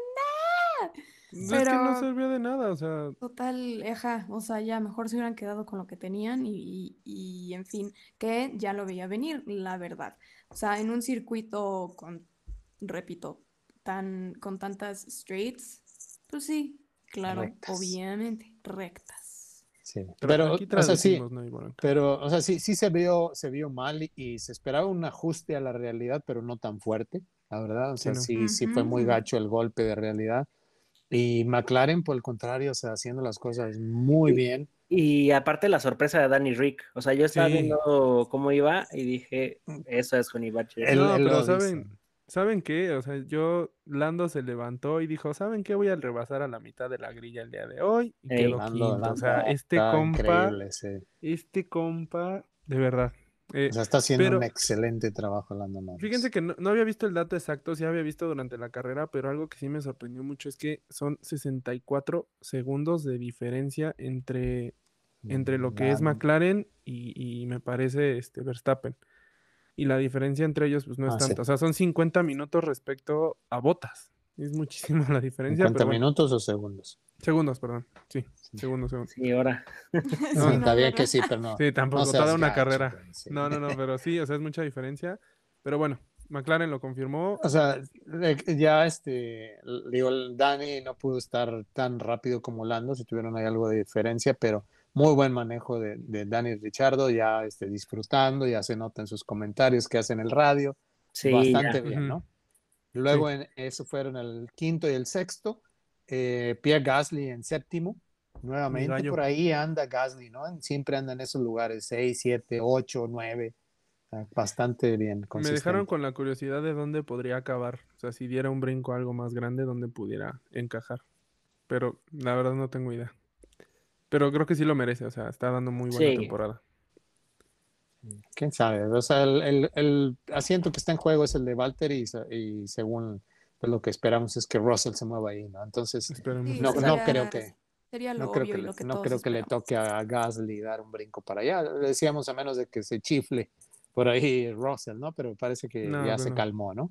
No, Es que no pero- sirvió de nada, o sea, Total, ajá, o sea, ya mejor se hubieran quedado con lo que tenían y, y- y, en fin, que ya lo veía venir, la verdad. O sea, en un circuito con, repito, tan, con tantas straights, pues sí, claro, Rectas. obviamente, rectas. sí. pero, Pero, aquí o sea, sí, no. Pero, o sea, sí, sí se vio, se vio mal y, y se esperaba un ajuste a la realidad, pero no tan fuerte, la verdad. O sea, no. sí, sí fue muy gacho el golpe de realidad. Y McLaren, por el contrario, o sea, haciendo las cosas muy bien. Y aparte la sorpresa de Danny Rick. O sea, yo estaba Sí. viendo cómo iba y dije, eso es Honey Badger. No, pero ¿saben, dice. ¿Saben qué? O sea, yo, Lando se levantó y dijo, ¿saben qué? Voy a rebasar a la mitad de la grilla el día de hoy. Y Ey. quedó Lando- quinto. O sea, este compa, sí. este compa, de verdad. eh, O sea, está haciendo pero- un excelente trabajo Lando Norris. Fíjense que no, no había visto el dato exacto, sí había visto durante la carrera, pero algo que sí me sorprendió mucho es que son 64 segundos de diferencia entre, entre lo que es. McLaren y, y me parece este Verstappen. Y la diferencia entre ellos pues no es Ah, sí. tanta, o sea, son 50 minutos respecto a botas. Es muchísima la diferencia, 50 pero bueno, minutos o segundos. segundos, perdón. Sí, segundos, segundos. Sí, ahora. No, Sí, está no, que sí, pero no. Sí, tampoco no toda una gacho, carrera. sí. No, no, no, pero sí, o sea, es mucha diferencia. Pero bueno, McLaren lo confirmó. O sea, ya este, digo, el Dani no pudo estar tan rápido como Lando, si tuvieron ahí algo de diferencia, pero muy buen manejo de, de Dani Richardo, ya este, disfrutando, ya se nota en sus comentarios que hacen el radio, Sí, bastante ya. bien. ¿no? Luego en eso fueron el quinto y el sexto, eh, Pierre Gasly en séptimo, nuevamente por ahí anda Gasly, ¿no? Siempre anda en esos lugares, 6, 7, 8, 9, bastante bien. Me consistente. dejaron con la curiosidad de dónde podría acabar. O sea, si diera un brinco algo más grande, dónde pudiera encajar. Pero la verdad no tengo idea. Pero creo que sí lo merece, o sea, está dando muy buena Sí. temporada. quién sabe. O sea, el, el- el asiento que está en juego es el de Valtteri y, y según pues, lo que esperamos es que Russell se mueva ahí, ¿no? Entonces. Sí, no, sí. no sería- creo que Sería lo no creo que, y le- lo que no creo que le toque a Gasly dar un brinco para allá. Decíamos a menos de que se chifle por ahí Russell, ¿no? Pero parece que No, ya se calmó, ¿no?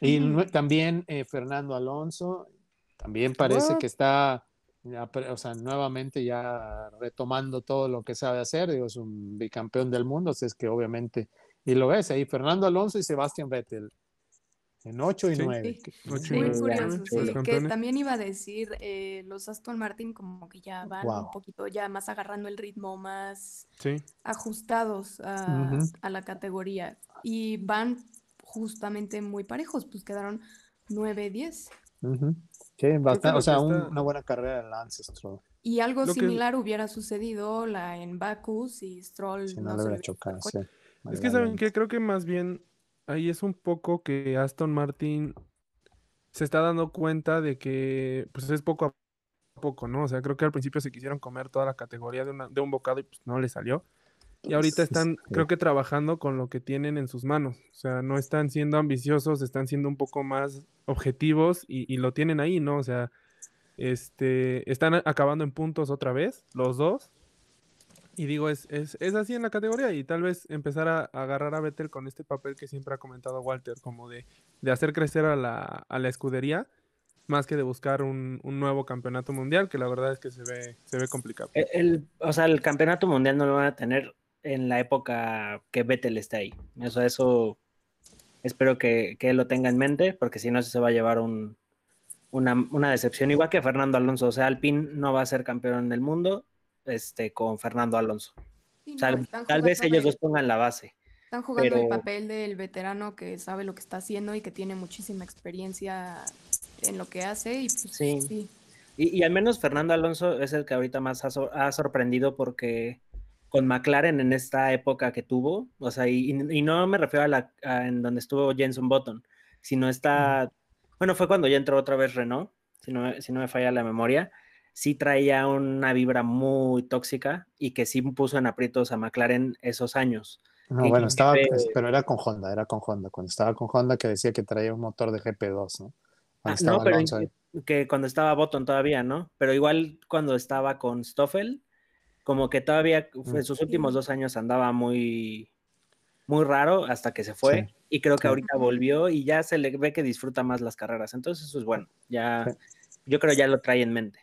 Y nue- también eh, Fernando Alonso, también parece What? que está, o sea, nuevamente ya retomando todo lo que sabe hacer. Digo, es un bicampeón del mundo, así es que obviamente, y lo ves ahí, Fernando Alonso y Sebastián Vettel, en 8 y Sí. 9. Sí. Ocho y Muy nueve. curioso, sí, que también iba a decir, eh, los Aston Martin como que ya van Wow. un poquito ya más agarrando el ritmo, más Sí. ajustados a, la categoría y van justamente muy parejos, pues quedaron 9-10. Ujú. Sí, bastante, lo o sea, que un- está- una buena carrera de Lance Stroll. Y algo Lo que- similar hubiera sucedido la en Baku si Stroll Si no no le se chocado, sí. Es que saben que creo que más bien ahí es un poco que Aston Martin se está dando cuenta de que pues es poco a poco, ¿no? O sea, creo que al principio se quisieron comer toda la categoría de, una- de un bocado y pues no le salió. Y ahorita están, Sí. creo que trabajando con lo que tienen en sus manos. O sea, no están siendo ambiciosos, están siendo un poco más objetivos y, y lo tienen ahí, ¿no? O sea, este, están acabando en puntos otra vez, los dos. Y digo, es, es, es así en la categoría y tal vez empezar a, a agarrar a Vettel con este papel que siempre ha comentado Walter, como de, de hacer crecer a la, a la escudería, más que de buscar un, un nuevo campeonato mundial, que la verdad es que se ve, se ve complicado. El, el- o sea, el campeonato mundial no lo van a tener en la época que Vettel esté ahí. Eso, eso espero que, que él lo tenga en mente, porque si no se va a llevar un, una, una decepción, igual que Fernando Alonso. O sea, Alpine no va a ser campeón del mundo este, con Fernando Alonso. Sí, O sea, no, tal vez ellos el- dos pongan la base. Están jugando el papel del veterano que sabe lo que está haciendo y que tiene muchísima experiencia en lo que hace y pues, Sí. sí. Y, y al menos Fernando Alonso es el que ahorita más ha sorprendido porque con McLaren en esta época que tuvo, o sea, y, y no me refiero a la a en donde estuvo Jenson Button, sino está, bueno, fue cuando ya entró otra vez Renault, si no, me- si no me falla la memoria, sí traía una vibra muy tóxica y que sí puso en aprietos a McLaren esos años. No, bueno, estaba, pero era con Honda, era con Honda. Cuando estaba con Honda que decía que traía un motor de GP2, ¿no? Ah, estaba no, pero ahí. que cuando estaba Button todavía, ¿no? Pero igual cuando estaba con Stoffel, como que todavía fue- en sus últimos dos años andaba muy, muy raro hasta que se fue. Sí. Y creo que Sí. ahorita volvió y ya se le ve que disfruta más las carreras. Entonces eso es bueno. Ya, Sí. yo creo ya lo trae en mente.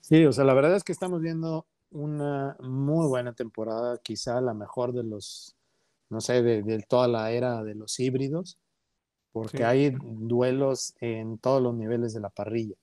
Sí, o sea, la verdad es que estamos viendo una muy buena temporada, quizá la mejor de los, no sé, de, de toda la era de los híbridos, porque Sí. hay duelos en todos los niveles de la parrilla.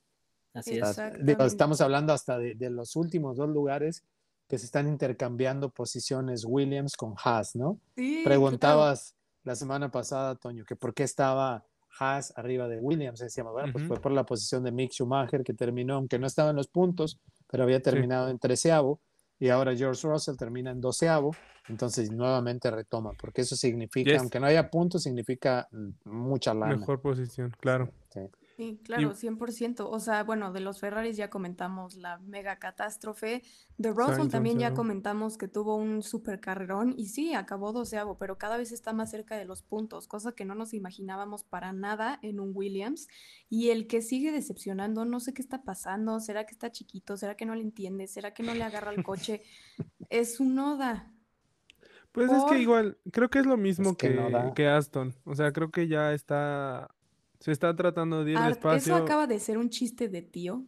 Así O es. digo, estamos hablando hasta de, de los últimos dos lugares que se están intercambiando posiciones Williams con Haas, ¿no? Sí, Preguntabas la semana pasada, Toño, que por qué estaba Haas arriba de Williams. Decíamos, bueno, pues Ujú. fue por la posición de Mick Schumacher, que terminó, aunque no estaba en los puntos, pero había terminado en treceavo, y ahora George Russell termina en doceavo, entonces nuevamente retoma, porque eso significa, Yes. aunque no haya puntos, significa mm, mucha lana. Mejor posición, claro. Sí. Sí, claro, 100%. O sea, bueno, de los Ferraris ya comentamos la mega catástrofe. De Russell Sainz también ya comentamos que tuvo un super carrerón y sí, acabó doceavo, pero cada vez está más cerca de los puntos, cosa que no nos imaginábamos para nada en un Williams. Y el que sigue decepcionando, no sé qué está pasando, ¿será que está chiquito? ¿Será que no le entiende? ¿Será que no le agarra el coche? Es un Noda. Pues es que igual, creo que es lo mismo que que, que Aston. O sea, creo que ya está. Se está tratando de ir Art, eso despacio. acaba de ser un chiste de tío.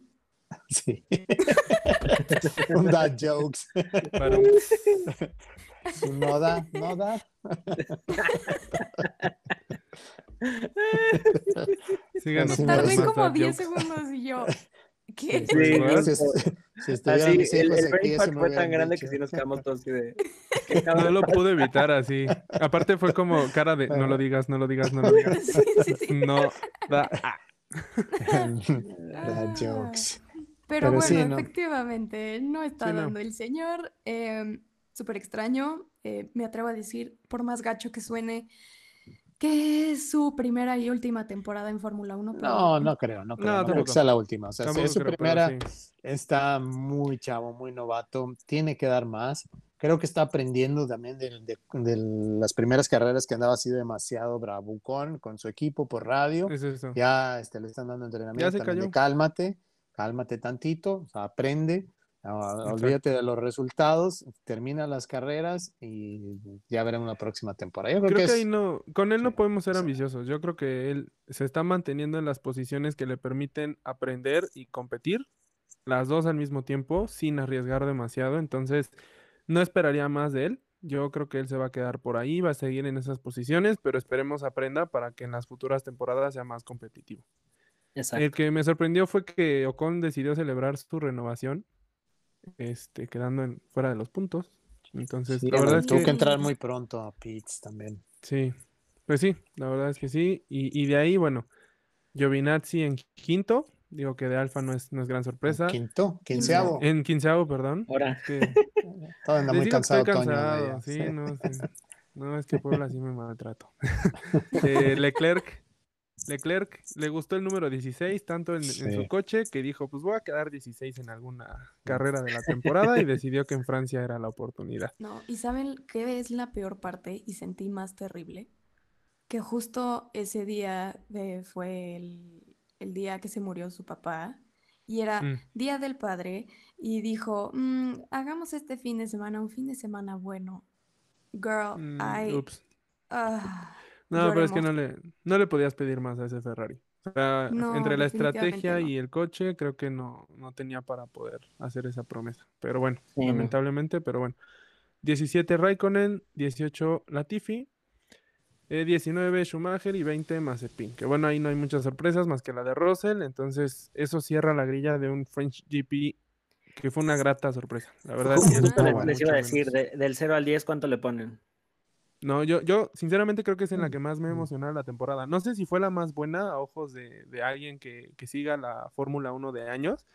Sí. Un dad jokes. para un- no da, no da. Síganos Tardé como dad 10 jokes. segundos y yo. ¿Qué? Sí, no, si, si estuvieran Así, mis el, hijos el aquí, brain fue tan grande dicho. que sí nos quedamos todos así de... No lo pude evitar así. Aparte fue como cara de no lo digas, no lo digas, no lo digas. Sí, sí, sí. No da. ah. Dad jokes. Pero, Pero bueno, sí, ¿no? efectivamente, no está Sí, no. dando el señor. Eh, Súper extraño. eh, me atrevo a decir, por más gacho que suene, que es su primera y última temporada en Fórmula 1. No, no creo, no creo. No, No, creo que sea la última. O sea, si es su creo, primera, sí. está muy chavo, muy novato, tiene que dar más. Creo que está aprendiendo también de, de- de las primeras carreras que andaba así demasiado bravucón con su equipo por radio. Es eso. Ya este, le están dando entrenamiento se también de cayó. cálmate, cálmate tantito, o sea, aprende, olvídate de los resultados, termina las carreras y ya veremos la próxima temporada. Yo creo, Creo que que es- ahí no, con él no podemos ser sí. ambiciosos. Yo creo que él se está manteniendo en las posiciones que le permiten aprender y competir, las dos al mismo tiempo, sin arriesgar demasiado. Entonces, no esperaría más de él. Yo creo que él se va a quedar por ahí, va a seguir en esas posiciones, pero esperemos aprenda para que en las futuras temporadas sea más competitivo. Exacto. El que me sorprendió fue que Ocon decidió celebrar su renovación, este, quedando en- fuera de los puntos. Entonces, sí, la verdad es tuvo que que entrar muy pronto a Pitts también. Sí, pues sí, la verdad es que sí. Y, y de ahí, bueno, Giovinazzi en quinto, digo que de Alfa no es, no es gran sorpresa. Quinto, quinceavo. En quinceavo, perdón. Ahora, Es que Todo anda muy cansado, Toño, cansado, sí, sí. no, sí. No, es que Puebla sí me maltrato. Eh, Leclerc, Leclerc le gustó el número 16 tanto en, en su coche que dijo, pues voy a quedar 16 en alguna carrera de la temporada y decidió que en Francia era la oportunidad. No, ¿y saben qué es la peor parte y sentí más terrible? Que justo ese día de- fue el, el día que se murió su papá y era Mm. Día del Padre y dijo, "Mm, hagamos este fin de semana un fin de semana bueno. Girl, Mm, I... ups. ah, No, pero es que no le, no le podías pedir más a ese Ferrari. O sea, No, entre la estrategia no. y el coche, creo que no, no tenía para poder hacer esa promesa. Pero bueno, Sí, lamentablemente, pero bueno. 17 Raikkonen, 18 Latifi, eh, 19 Schumacher y 20 Mazepin. Que bueno, ahí no hay muchas sorpresas más que la de Russell. Entonces, eso cierra la grilla de un French GP que fue una grata sorpresa. La verdad es que les, les iba a decir, de- del 0 al 10, ¿cuánto le ponen? No, yo, yo sinceramente creo que es en la Mm, que más me mm. emocionado la temporada. No sé si fue la más buena a ojos de, de alguien que, que siga la Fórmula 1 de años,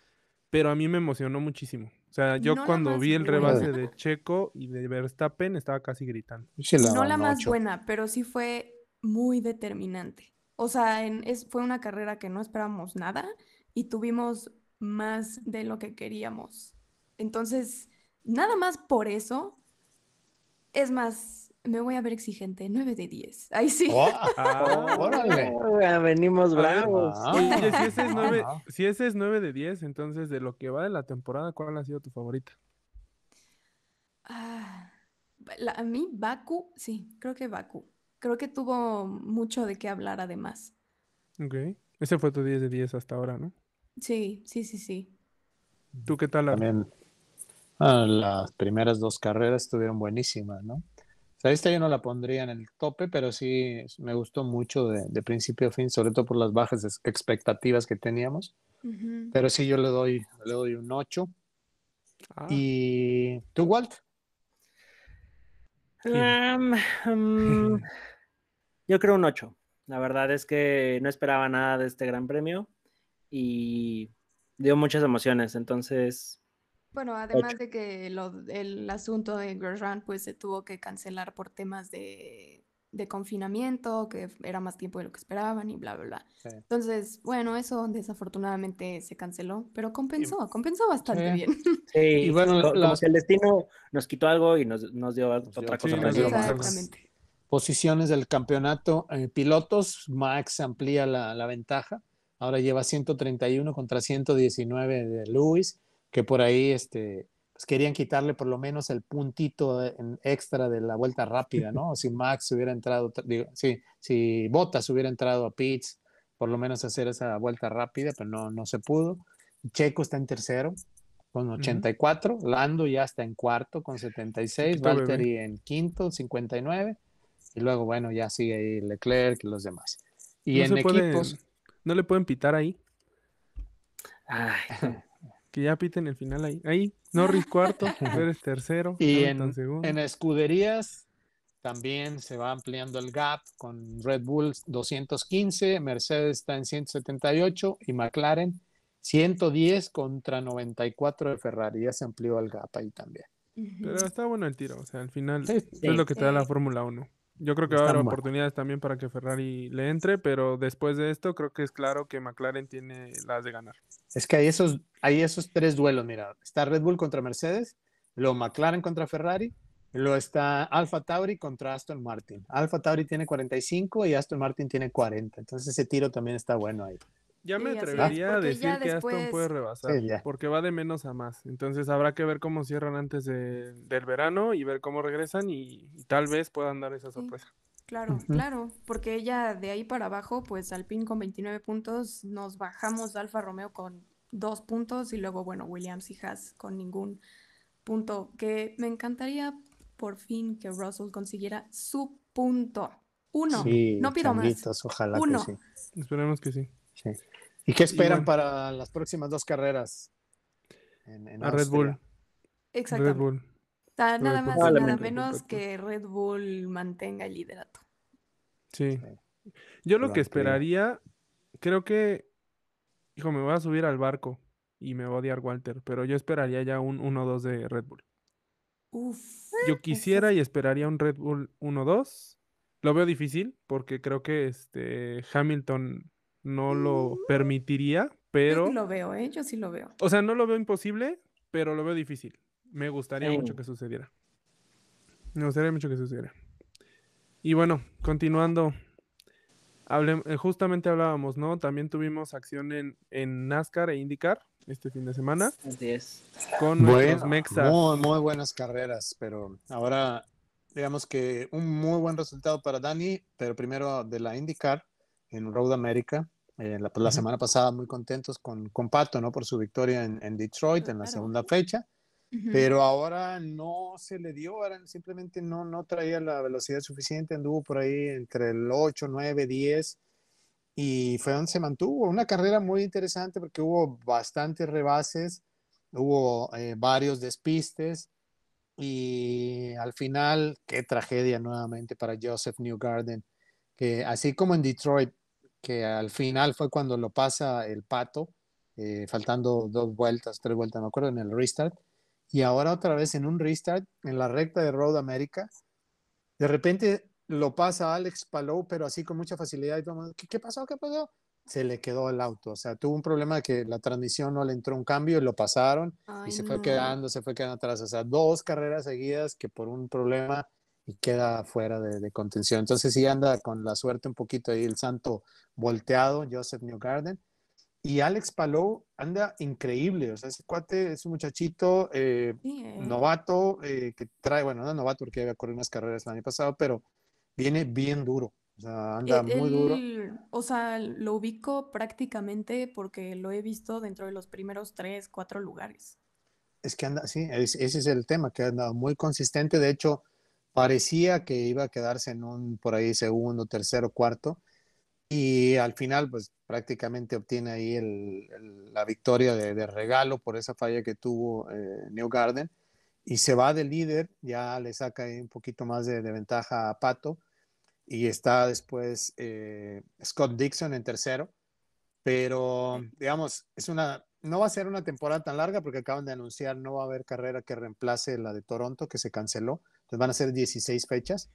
pero a mí me emocionó muchísimo. O sea, yo No la cuando vi el buena. rebase de Checo y de Verstappen estaba casi gritando. Le No la más ocho. buena, pero sí fue muy determinante. O sea, en- es, fue una carrera que no esperábamos nada y tuvimos más de lo que queríamos. Entonces, nada más por eso, es más, me voy a ver exigente, 9 de 10. Ahí sí. Oh, Ah, órale. Venimos bravos. Ah. Oye, si ese, es 9, Ah. si ese es 9 de 10, entonces de lo que va de la temporada, ¿cuál ha sido tu favorita? Ah, la- a mí, Baku, sí, creo que Baku. Creo que tuvo mucho de qué hablar además. Ok. Ese fue tu 10 de 10 hasta ahora, ¿no? Sí, sí, sí, sí. ¿Tú qué tal? También ah, las primeras dos carreras estuvieron buenísimas, ¿no? O sea, esta yo no la pondría en el tope, pero sí me gustó mucho de, de principio a fin, sobre todo por las bajas ex- expectativas que teníamos. Ujú. Pero sí, yo le doy, le doy un 8. Ah, ¿Y tú, Walt? Am, am, yo creo un 8. La verdad es que no esperaba nada de este gran premio y dio muchas emociones. Entonces, Bueno, además de que lo, el asunto de Grosjean pues se tuvo que cancelar por temas de, de confinamiento, que era más tiempo de lo que esperaban y bla, bla, bla. Sí. Entonces, bueno, eso desafortunadamente se canceló, pero compensó, compensó bastante Sí. bien. sí, Y bueno, co- como si el destino nos quitó algo y nos, nos dio dio otra cosa. Nos dio encima. más. Exactamente. Posiciones del campeonato, eh, pilotos, Max amplía la, la ventaja. Ahora lleva 131 contra 119 de Lewis, que por ahí este, pues querían quitarle por lo menos el puntito en extra de la vuelta rápida, ¿no? Si Max hubiera entrado, digo, sí, si Bottas hubiera entrado a pits, por lo menos hacer esa vuelta rápida, pero no, no se pudo. Checo está en tercero con 84, Lando ya está en cuarto con 76, Chiquito bebé. Valtteri en quinto, 59, y luego, bueno, ya sigue ahí Leclerc y los demás. Y no en equipos, no le pueden pitar ahí. Ay, Que ya piten el final ahí. Ahí, Norris cuarto, Pérez tercero, y en, segundo. en escuderías también se va ampliando el gap con Red Bull 215, Mercedes está en 178 y McLaren 110 contra 94 de Ferrari. Ya se amplió el gap ahí también. Pero está bueno el tiro, o sea, al final Sí, es lo que te da la. Fórmula 1. Yo creo que va a haber oportunidades también para que Ferrari le entre, pero después de esto creo que es claro que McLaren tiene las de ganar. Es que hay esos, hay esos tres duelos, mira, está Red Bull contra Mercedes, luego McLaren contra Ferrari, luego está Alfa Tauri contra Aston Martin. Alfa Tauri tiene 45 y Aston Martin tiene 40, entonces ese tiro también está bueno ahí. Ya me Sí, atrevería a decir que Aston puede rebasar, Sí, porque va de menos a más. Entonces habrá que ver cómo cierran antes de- del verano y ver cómo regresan y, y tal vez puedan dar esa sorpresa. Claro, claro, porque ella de ahí para abajo, pues Alpine con 29 puntos, nos bajamos de Alfa Romeo con dos puntos y luego, bueno, Williams y Haas con ningún punto, que me encantaría por fin que Russell consiguiera su punto. Uno, sí, no pido más. ojalá Uno. que sí. Esperemos que sí. sí. ¿Y qué esperan bueno. para las próximas dos carreras? en- en A Red? Bull. Red Exactamente. Bull. Red Nada Bull. más y nada menos que Red Bull mantenga el liderato. Sí. Yo lo que esperaría, creo que, hijo, me voy a subir al barco y me va a odiar Walter, pero yo esperaría ya un 1-2 de Red Bull. Uf. Yo quisiera y esperaría un Red Bull 1-2. Lo veo difícil porque creo que este Hamilton no lo permitiría, Yo pero, sí lo veo, ¿eh? Yo sí lo veo. o sea, no lo veo imposible, pero lo veo difícil. Me gustaría mucho que sucediera. Me gustaría mucho que sucediera. Y bueno, continuando, hablem- eh, justamente hablábamos, ¿no? También tuvimos acción en, en NASCAR e IndyCar este fin de semana Así es. con Bueno, Mexas. muy, muy buenas carreras, pero ahora digamos que un muy buen resultado para Dani, pero primero de la IndyCar en Road America. Eh, la, pues, la semana pasada muy contentos con, con Pato, ¿no? Por su victoria en, en Detroit en la Claro. segunda fecha, pero ahora no se le dio, ahora simplemente no, no traía la velocidad suficiente, anduvo por ahí entre el 8, 9, 10 y fue donde se mantuvo. Una carrera muy interesante porque hubo bastantes rebases, hubo eh, varios despistes y al final, qué tragedia nuevamente para Joseph Newgarden, que así como en Detroit, que al final fue cuando lo pasa el pato, eh, faltando dos vueltas, tres vueltas, me acuerdo, en el restart, y ahora otra vez en un restart, en la recta de Road America, de repente lo pasa Alex Palou, pero así con mucha facilidad, y todo ¿qué, qué pasó? ¿Qué pasó? Se le quedó el auto, o sea, tuvo un problema de que la transmisión no le entró un cambio y lo pasaron Ay, y se fue no. quedando, se fue quedando atrás. O sea, dos carreras seguidas que por un problema y queda fuera de, de contención. Entonces sí anda con la suerte un poquito ahí el santo volteado, Joseph Newgarden. Y Alex Palou anda increíble, o sea, ese cuate es un muchachito eh, ¿eh? novato eh, que trae, bueno, no novato porque había corrido unas carreras el año pasado, pero viene bien duro, o sea, anda Eh, muy duro. él, O sea, lo ubico prácticamente porque lo he visto dentro de los primeros tres, cuatro lugares. Es que anda, sí, es- ese es el tema, que anda muy consistente. De hecho, parecía que iba a quedarse en un por ahí segundo, tercero, cuarto. Y al final, pues prácticamente obtiene ahí el- el- la victoria de, de regalo por esa falla que tuvo eh, Newgarden. Y se va de líder, ya le saca ahí un poquito más de, de ventaja a Pato. Y está después eh, Scott Dixon en tercero. Pero, digamos, es una, no va a ser una temporada tan larga porque acaban de anunciar no va a haber carrera que reemplace la de Toronto que se canceló. Entonces van a ser 16 fechas,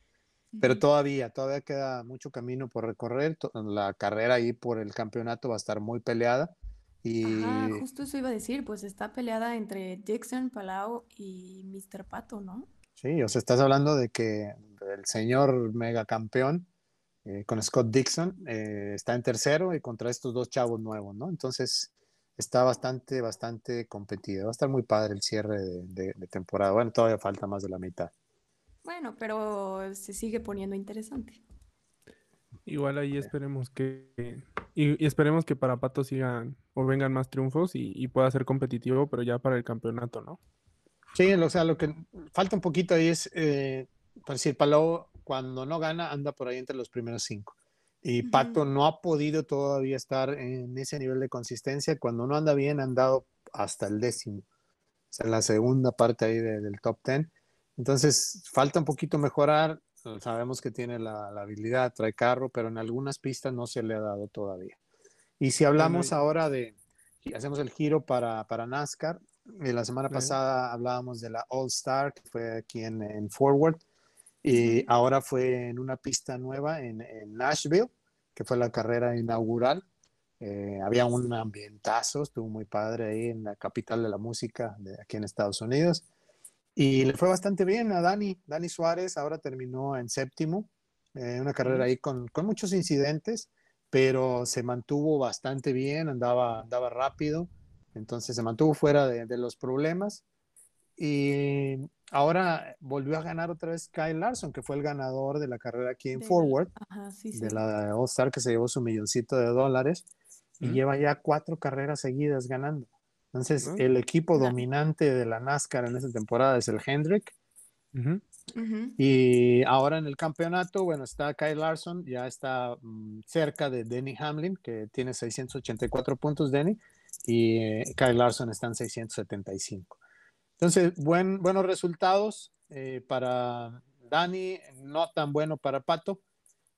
pero todavía, todavía queda mucho camino por recorrer. La carrera ahí por el campeonato va a estar muy peleada. Y Ajá, justo eso iba a decir, pues está peleada entre Dixon, Palau y Mr. Pato, ¿no? sí, o sea, estás hablando de que el señor megacampeón eh, con Scott Dixon eh, está en tercero y contra estos dos chavos nuevos, ¿no? Entonces está bastante, bastante competido. Va a estar muy padre el cierre de, de- de temporada. Bueno, todavía falta más de la mitad. Bueno, pero se sigue poniendo interesante. Igual ahí esperemos que y, y esperemos que para Pato sigan o vengan más triunfos y, y pueda ser competitivo, pero ya para el campeonato, ¿no? Sí, o sea, lo que falta un poquito ahí es, eh, por decir, Palau cuando no gana anda por ahí entre los primeros cinco. Y. Pato no ha podido todavía estar en ese nivel de consistencia. Cuando no anda bien, ha andado hasta el décimo. O sea, la segunda parte ahí de- del top ten. Entonces, falta un poquito mejorar. Sabemos que tiene la, la habilidad, trae carro, pero en algunas pistas no se le ha dado todavía. Y si hablamos y- ahora de, hacemos el giro para, para NASCAR, eh, la semana Sí. pasada hablábamos de la All Star, que fue aquí en, en Forward, Y ahora fue en una pista nueva en, en Nashville, que fue la carrera inaugural. Eh, había un ambientazo, estuvo muy padre ahí en la capital de la música de aquí en Estados Unidos. Y le fue bastante bien a Dani. Dani Suárez ahora terminó en séptimo, eh, una carrera ahí con, con, muchos incidentes, pero se mantuvo bastante bien, andaba, andaba rápido, entonces se mantuvo fuera de, de los problemas. Y ahora volvió a ganar otra vez Kyle Larson, que fue el ganador de la carrera aquí en De- Forward, Ajá, sí, sí. de la All Star, que se llevó su milloncito de dólares y lleva ya cuatro carreras seguidas ganando. Entonces, el equipo dominante de la NASCAR en esta temporada es el Hendrick. Y ahora en el campeonato, bueno, está Kyle Larson, ya está mm, cerca de Denny Hamlin, que tiene 684 puntos, Denny, y eh, Kyle Larson está en 675. Entonces, buen, buenos resultados eh, para Dani, no tan bueno para Pato.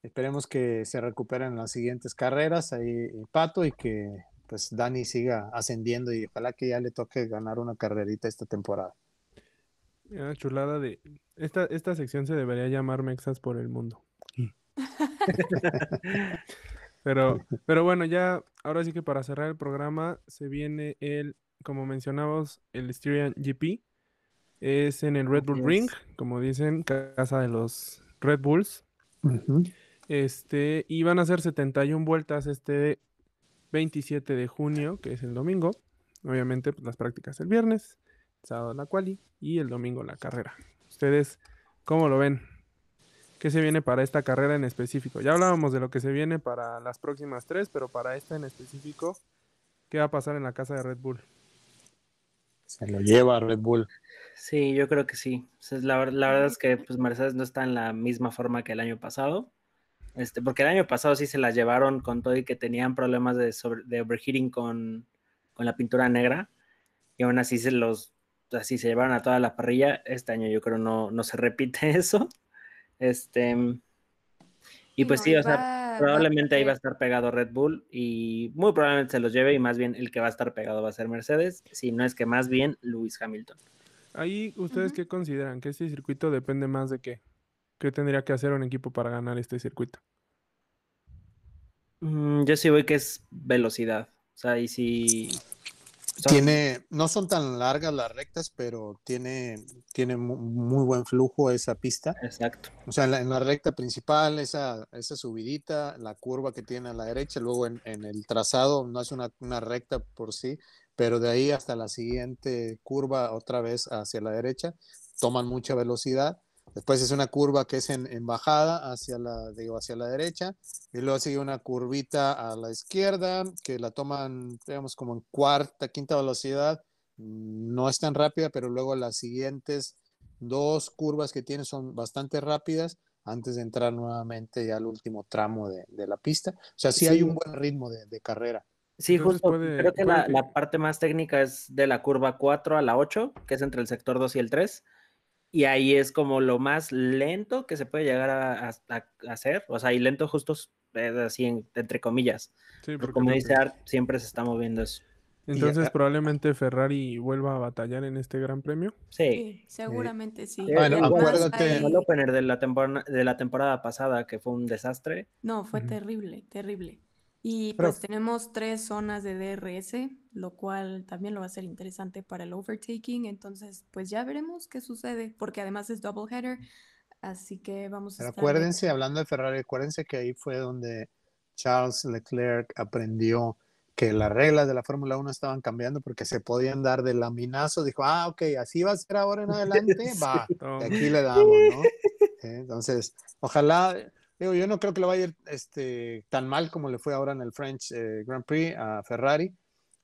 Esperemos que se recuperen en las siguientes carreras ahí eh, Pato y que pues Dani siga ascendiendo y ojalá que ya le toque ganar una carrerita esta temporada. Mira, chulada de... Esta, esta sección se debería llamar Mexas por el mundo. Pero, pero bueno, ya, ahora sí que para cerrar el programa, se viene el, como mencionamos, el Styrian GP. Es en el Red Bull Ring, como dicen, casa de los Red Bulls. Este, y van a ser 71 vueltas este 27 de junio, que es el domingo. Obviamente, pues, las prácticas el viernes, el sábado la quali y el domingo la carrera. ¿Ustedes cómo lo ven? ¿Qué se viene para esta carrera en específico? Ya hablábamos de lo que se viene para las próximas tres, pero para esta en específico, ¿qué va a pasar en la casa de Red Bull? Se lo lleva Red Bull. Sí, yo creo que sí. La, la verdad es que pues, Mercedes no está en la misma forma que el año pasado. Este, porque el año pasado sí se las llevaron con todo y que tenían problemas de, sobre- de overheating con, con la pintura negra. Y aún así se los así se llevaron a toda la parrilla. Este año yo creo no, no se repite eso. Este, y pues no, sí, y o sea, va- va a probablemente ahí va a estar pegado Red Bull y muy probablemente se los lleve y más bien el que va a estar pegado va a ser Mercedes, si no es que más bien Lewis Hamilton. Ahí, ¿ustedes qué consideran? ¿Que este circuito depende más de qué? ¿Qué tendría que hacer un equipo para ganar este circuito? Mm, yo sí voy que es velocidad. O sea, y si. son- Tiene, no son tan largas las rectas, pero tiene, tiene mu- muy buen flujo esa pista. Exacto. O sea, en la, en la recta principal, esa, esa subidita, la curva que tiene a la derecha, luego en, en el trazado no es una, una recta por sí, pero de ahí hasta la siguiente curva otra vez hacia la derecha, toman mucha velocidad. Después es una curva que es en, en bajada hacia la, digo, hacia la derecha, y luego sigue una curvita a la izquierda que la toman, digamos, como en cuarta, quinta velocidad. No es tan rápida, pero luego las siguientes dos curvas que tiene son bastante rápidas antes de entrar nuevamente ya al último tramo de, de la pista. O sea, sí, hay un buen ritmo de, de carrera. Sí, Entonces justo. puede- creo que puede la, que- la parte más técnica es de la curva 4 a la 8, que es entre el sector 2 y el 3. Y ahí es como lo más lento que se puede llegar a, a- a hacer. O sea, y lento justo eh, así en- entre comillas. Sí, Pero porque como dice Art, siempre se está moviendo eso. Entonces probablemente Ferrari vuelva a batallar en este gran premio. Sí. Sí, seguramente sí. Sí, Bueno, además acuérdate- hay- El opener de la, temporada, de la temporada pasada, que fue un desastre. No, fue terrible, terrible. Y Pero- pues tenemos tres zonas de DRS, lo cual también lo va a ser interesante para el overtaking. Entonces, pues ya veremos qué sucede, porque además es double header, así que vamos a acuérdense, hablando de Ferrari, acuérdense que ahí fue donde Charles Leclerc aprendió que las reglas de la Fórmula 1 estaban cambiando porque se podían dar de laminazo. Dijo, ah, ok, así va a ser ahora en adelante, va, de aquí le damos, ¿no? Eh, Entonces, ojalá, digo, yo no creo que le vaya a ir este, tan mal como le fue ahora en el French eh, Grand Prix a Ferrari.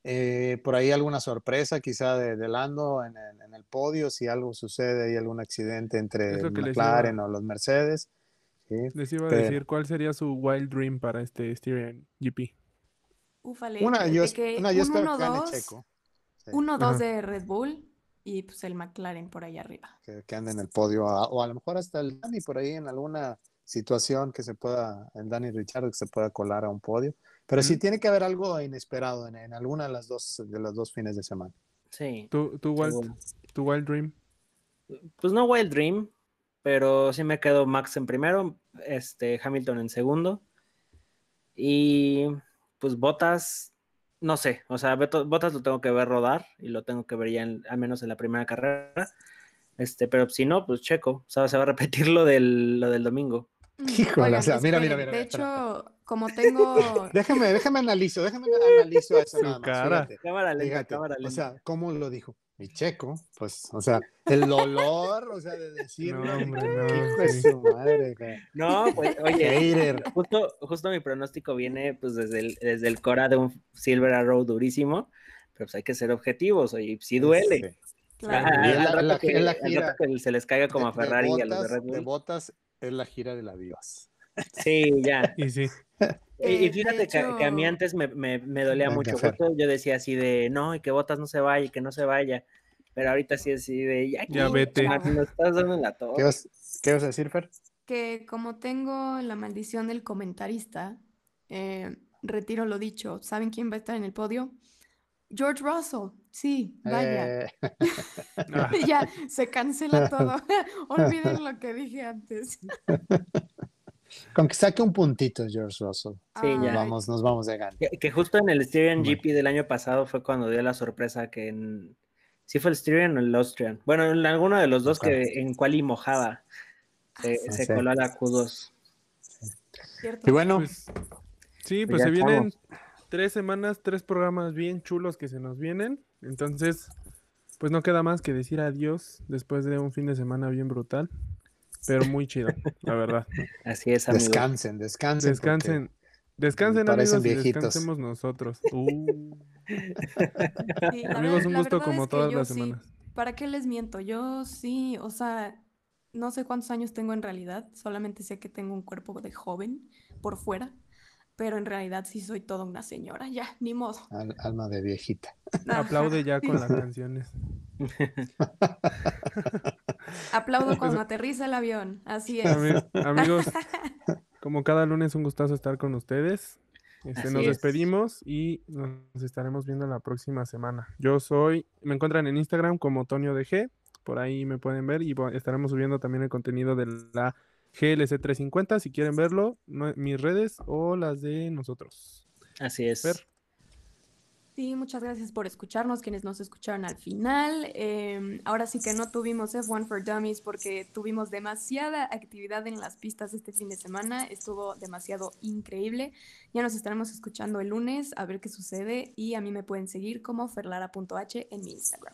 Eh, por ahí alguna sorpresa quizá de, de Lando en, el- en el podio, si algo sucede, hay algún accidente entre McLaren iba- o los Mercedes. ¿sí? Les iba a Pero- decir cuál sería su wild dream para este Styrian GP. Úfale, Una, de yo, que una, yo un espero que gane 1-2, Checo, sí, 1-2 Ajá. de Red Bull y pues el McLaren por ahí arriba. que, que ande en el podio, a- o a lo mejor hasta el Dani por ahí en alguna situación que se pueda, el Dani Richard que se pueda colar a un podio. Pero sí Ujú. tiene que haber algo inesperado en, en alguna de las dos de los dos fines de semana. Sí. ¿Tu, tu, wild, tu wild dream? Pues no Wild Dream, pero sí me quedo Max en primero, este, Hamilton en segundo. Y pues Botas, no sé, o sea, Botas lo tengo que ver rodar y lo tengo que ver ya al menos en la primera carrera. Este, pero si no, pues Checo, o sea, se va a repetir lo del, lo del domingo. Mm, Híjole, o sea, mira, mira, mira. De hecho, como tengo. déjame, déjame analizo, déjame analizo eso nada más. Cara. Cámara lenta, cámara lenta. O sea, ¿cómo lo dijo? Mi checo, pues, o sea, el dolor, o sea, de decir, no, hombre, no, hijo de su madre, No, pues, oye, justo, justo mi pronóstico viene, pues, desde el, desde el Cora de un Silver Arrow durísimo, pero pues hay que ser objetivos, oye, sí duele. Claro. la, gira, que se les caiga como a Ferrari botas, y a los de Red Bull. De botas es la gira de la Dios. Sí, ya. y sí. Y, fíjate que, a mí antes me, me, me dolía mucho. yo decía así de, no, y que Botas no se vaya, y que no se vaya. Pero ahorita sí es así de, ya, ya vete. estás dando la ¿Qué vas, ¿Qué vas a decir, Fer? Que como tengo la maldición del comentarista, eh, retiro lo dicho. ¿Saben quién va a estar en el podio? George Russell, sí, vaya. Eh. ya, se cancela todo. Olviden lo que dije antes. Con que saque un puntito George Russell. Sí, ya. Vamos, nos vamos de gana. Que, justo en el Styrian GP del año pasado fue cuando dio la sorpresa que en... Sí fue el Styrian o el Austrian. Bueno, en alguno de los dos que en cual y mojaba se, ah, coló a la Q2. Y bueno. Pues, sí, pues, pues se vienen tres semanas, tres programas bien chulos que se nos vienen. Entonces, pues no queda más que decir adiós después de un fin de semana bien brutal pero muy chido, la verdad. Así es, amigos. Descansen, descansen. Descansen. Descansen, amigos, y descansemos nosotros. Uh. amigos, un gusto como todas las semanas. ¿Para qué les miento? Yo sí, o sea, no sé cuántos años tengo en realidad, solamente sé que tengo un cuerpo de joven por fuera, pero en realidad sí soy toda una señora, ya, ni modo. alma de viejita. Aplaude ya con las canciones. Aplaudo cuando aterriza el avión, así es. amigos, como cada lunes un gustazo estar con ustedes. Este, nos despedimos y nos estaremos viendo la próxima semana. Yo soy, me encuentran en Instagram como Tonio DG, por ahí me pueden ver y estaremos subiendo también el contenido de la GLC 350 si quieren verlo, mis redes o las de nosotros. Así es. Sí, muchas gracias por escucharnos, quienes nos escucharon al final. Em, ahora sí que no tuvimos F1 for Dummies porque tuvimos demasiada actividad en las pistas este fin de semana. Estuvo demasiado increíble. Ya nos estaremos escuchando el lunes a ver qué sucede y a mí me pueden seguir como ferlara.h en mi Instagram.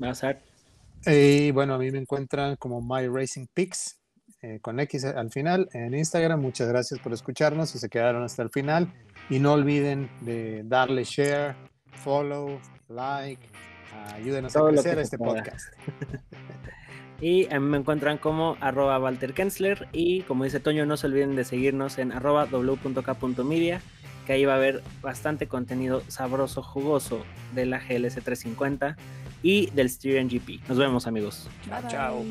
Va a ser. Y bueno, a mí me encuentran como My Racing Picks eh, con X al final en Instagram. Muchas gracias por escucharnos y se quedaron hasta el final. Y no olviden de darle share, follow, like, ayúdenos a crecer este podcast. y a mí me encuentran como arroba Walter Kensler y como dice Toño, no se olviden de seguirnos en arroba w.k.media que ahí va a haber bastante contenido sabroso, jugoso de la GLS 350 y del Styrian GP. Nos vemos amigos. chao.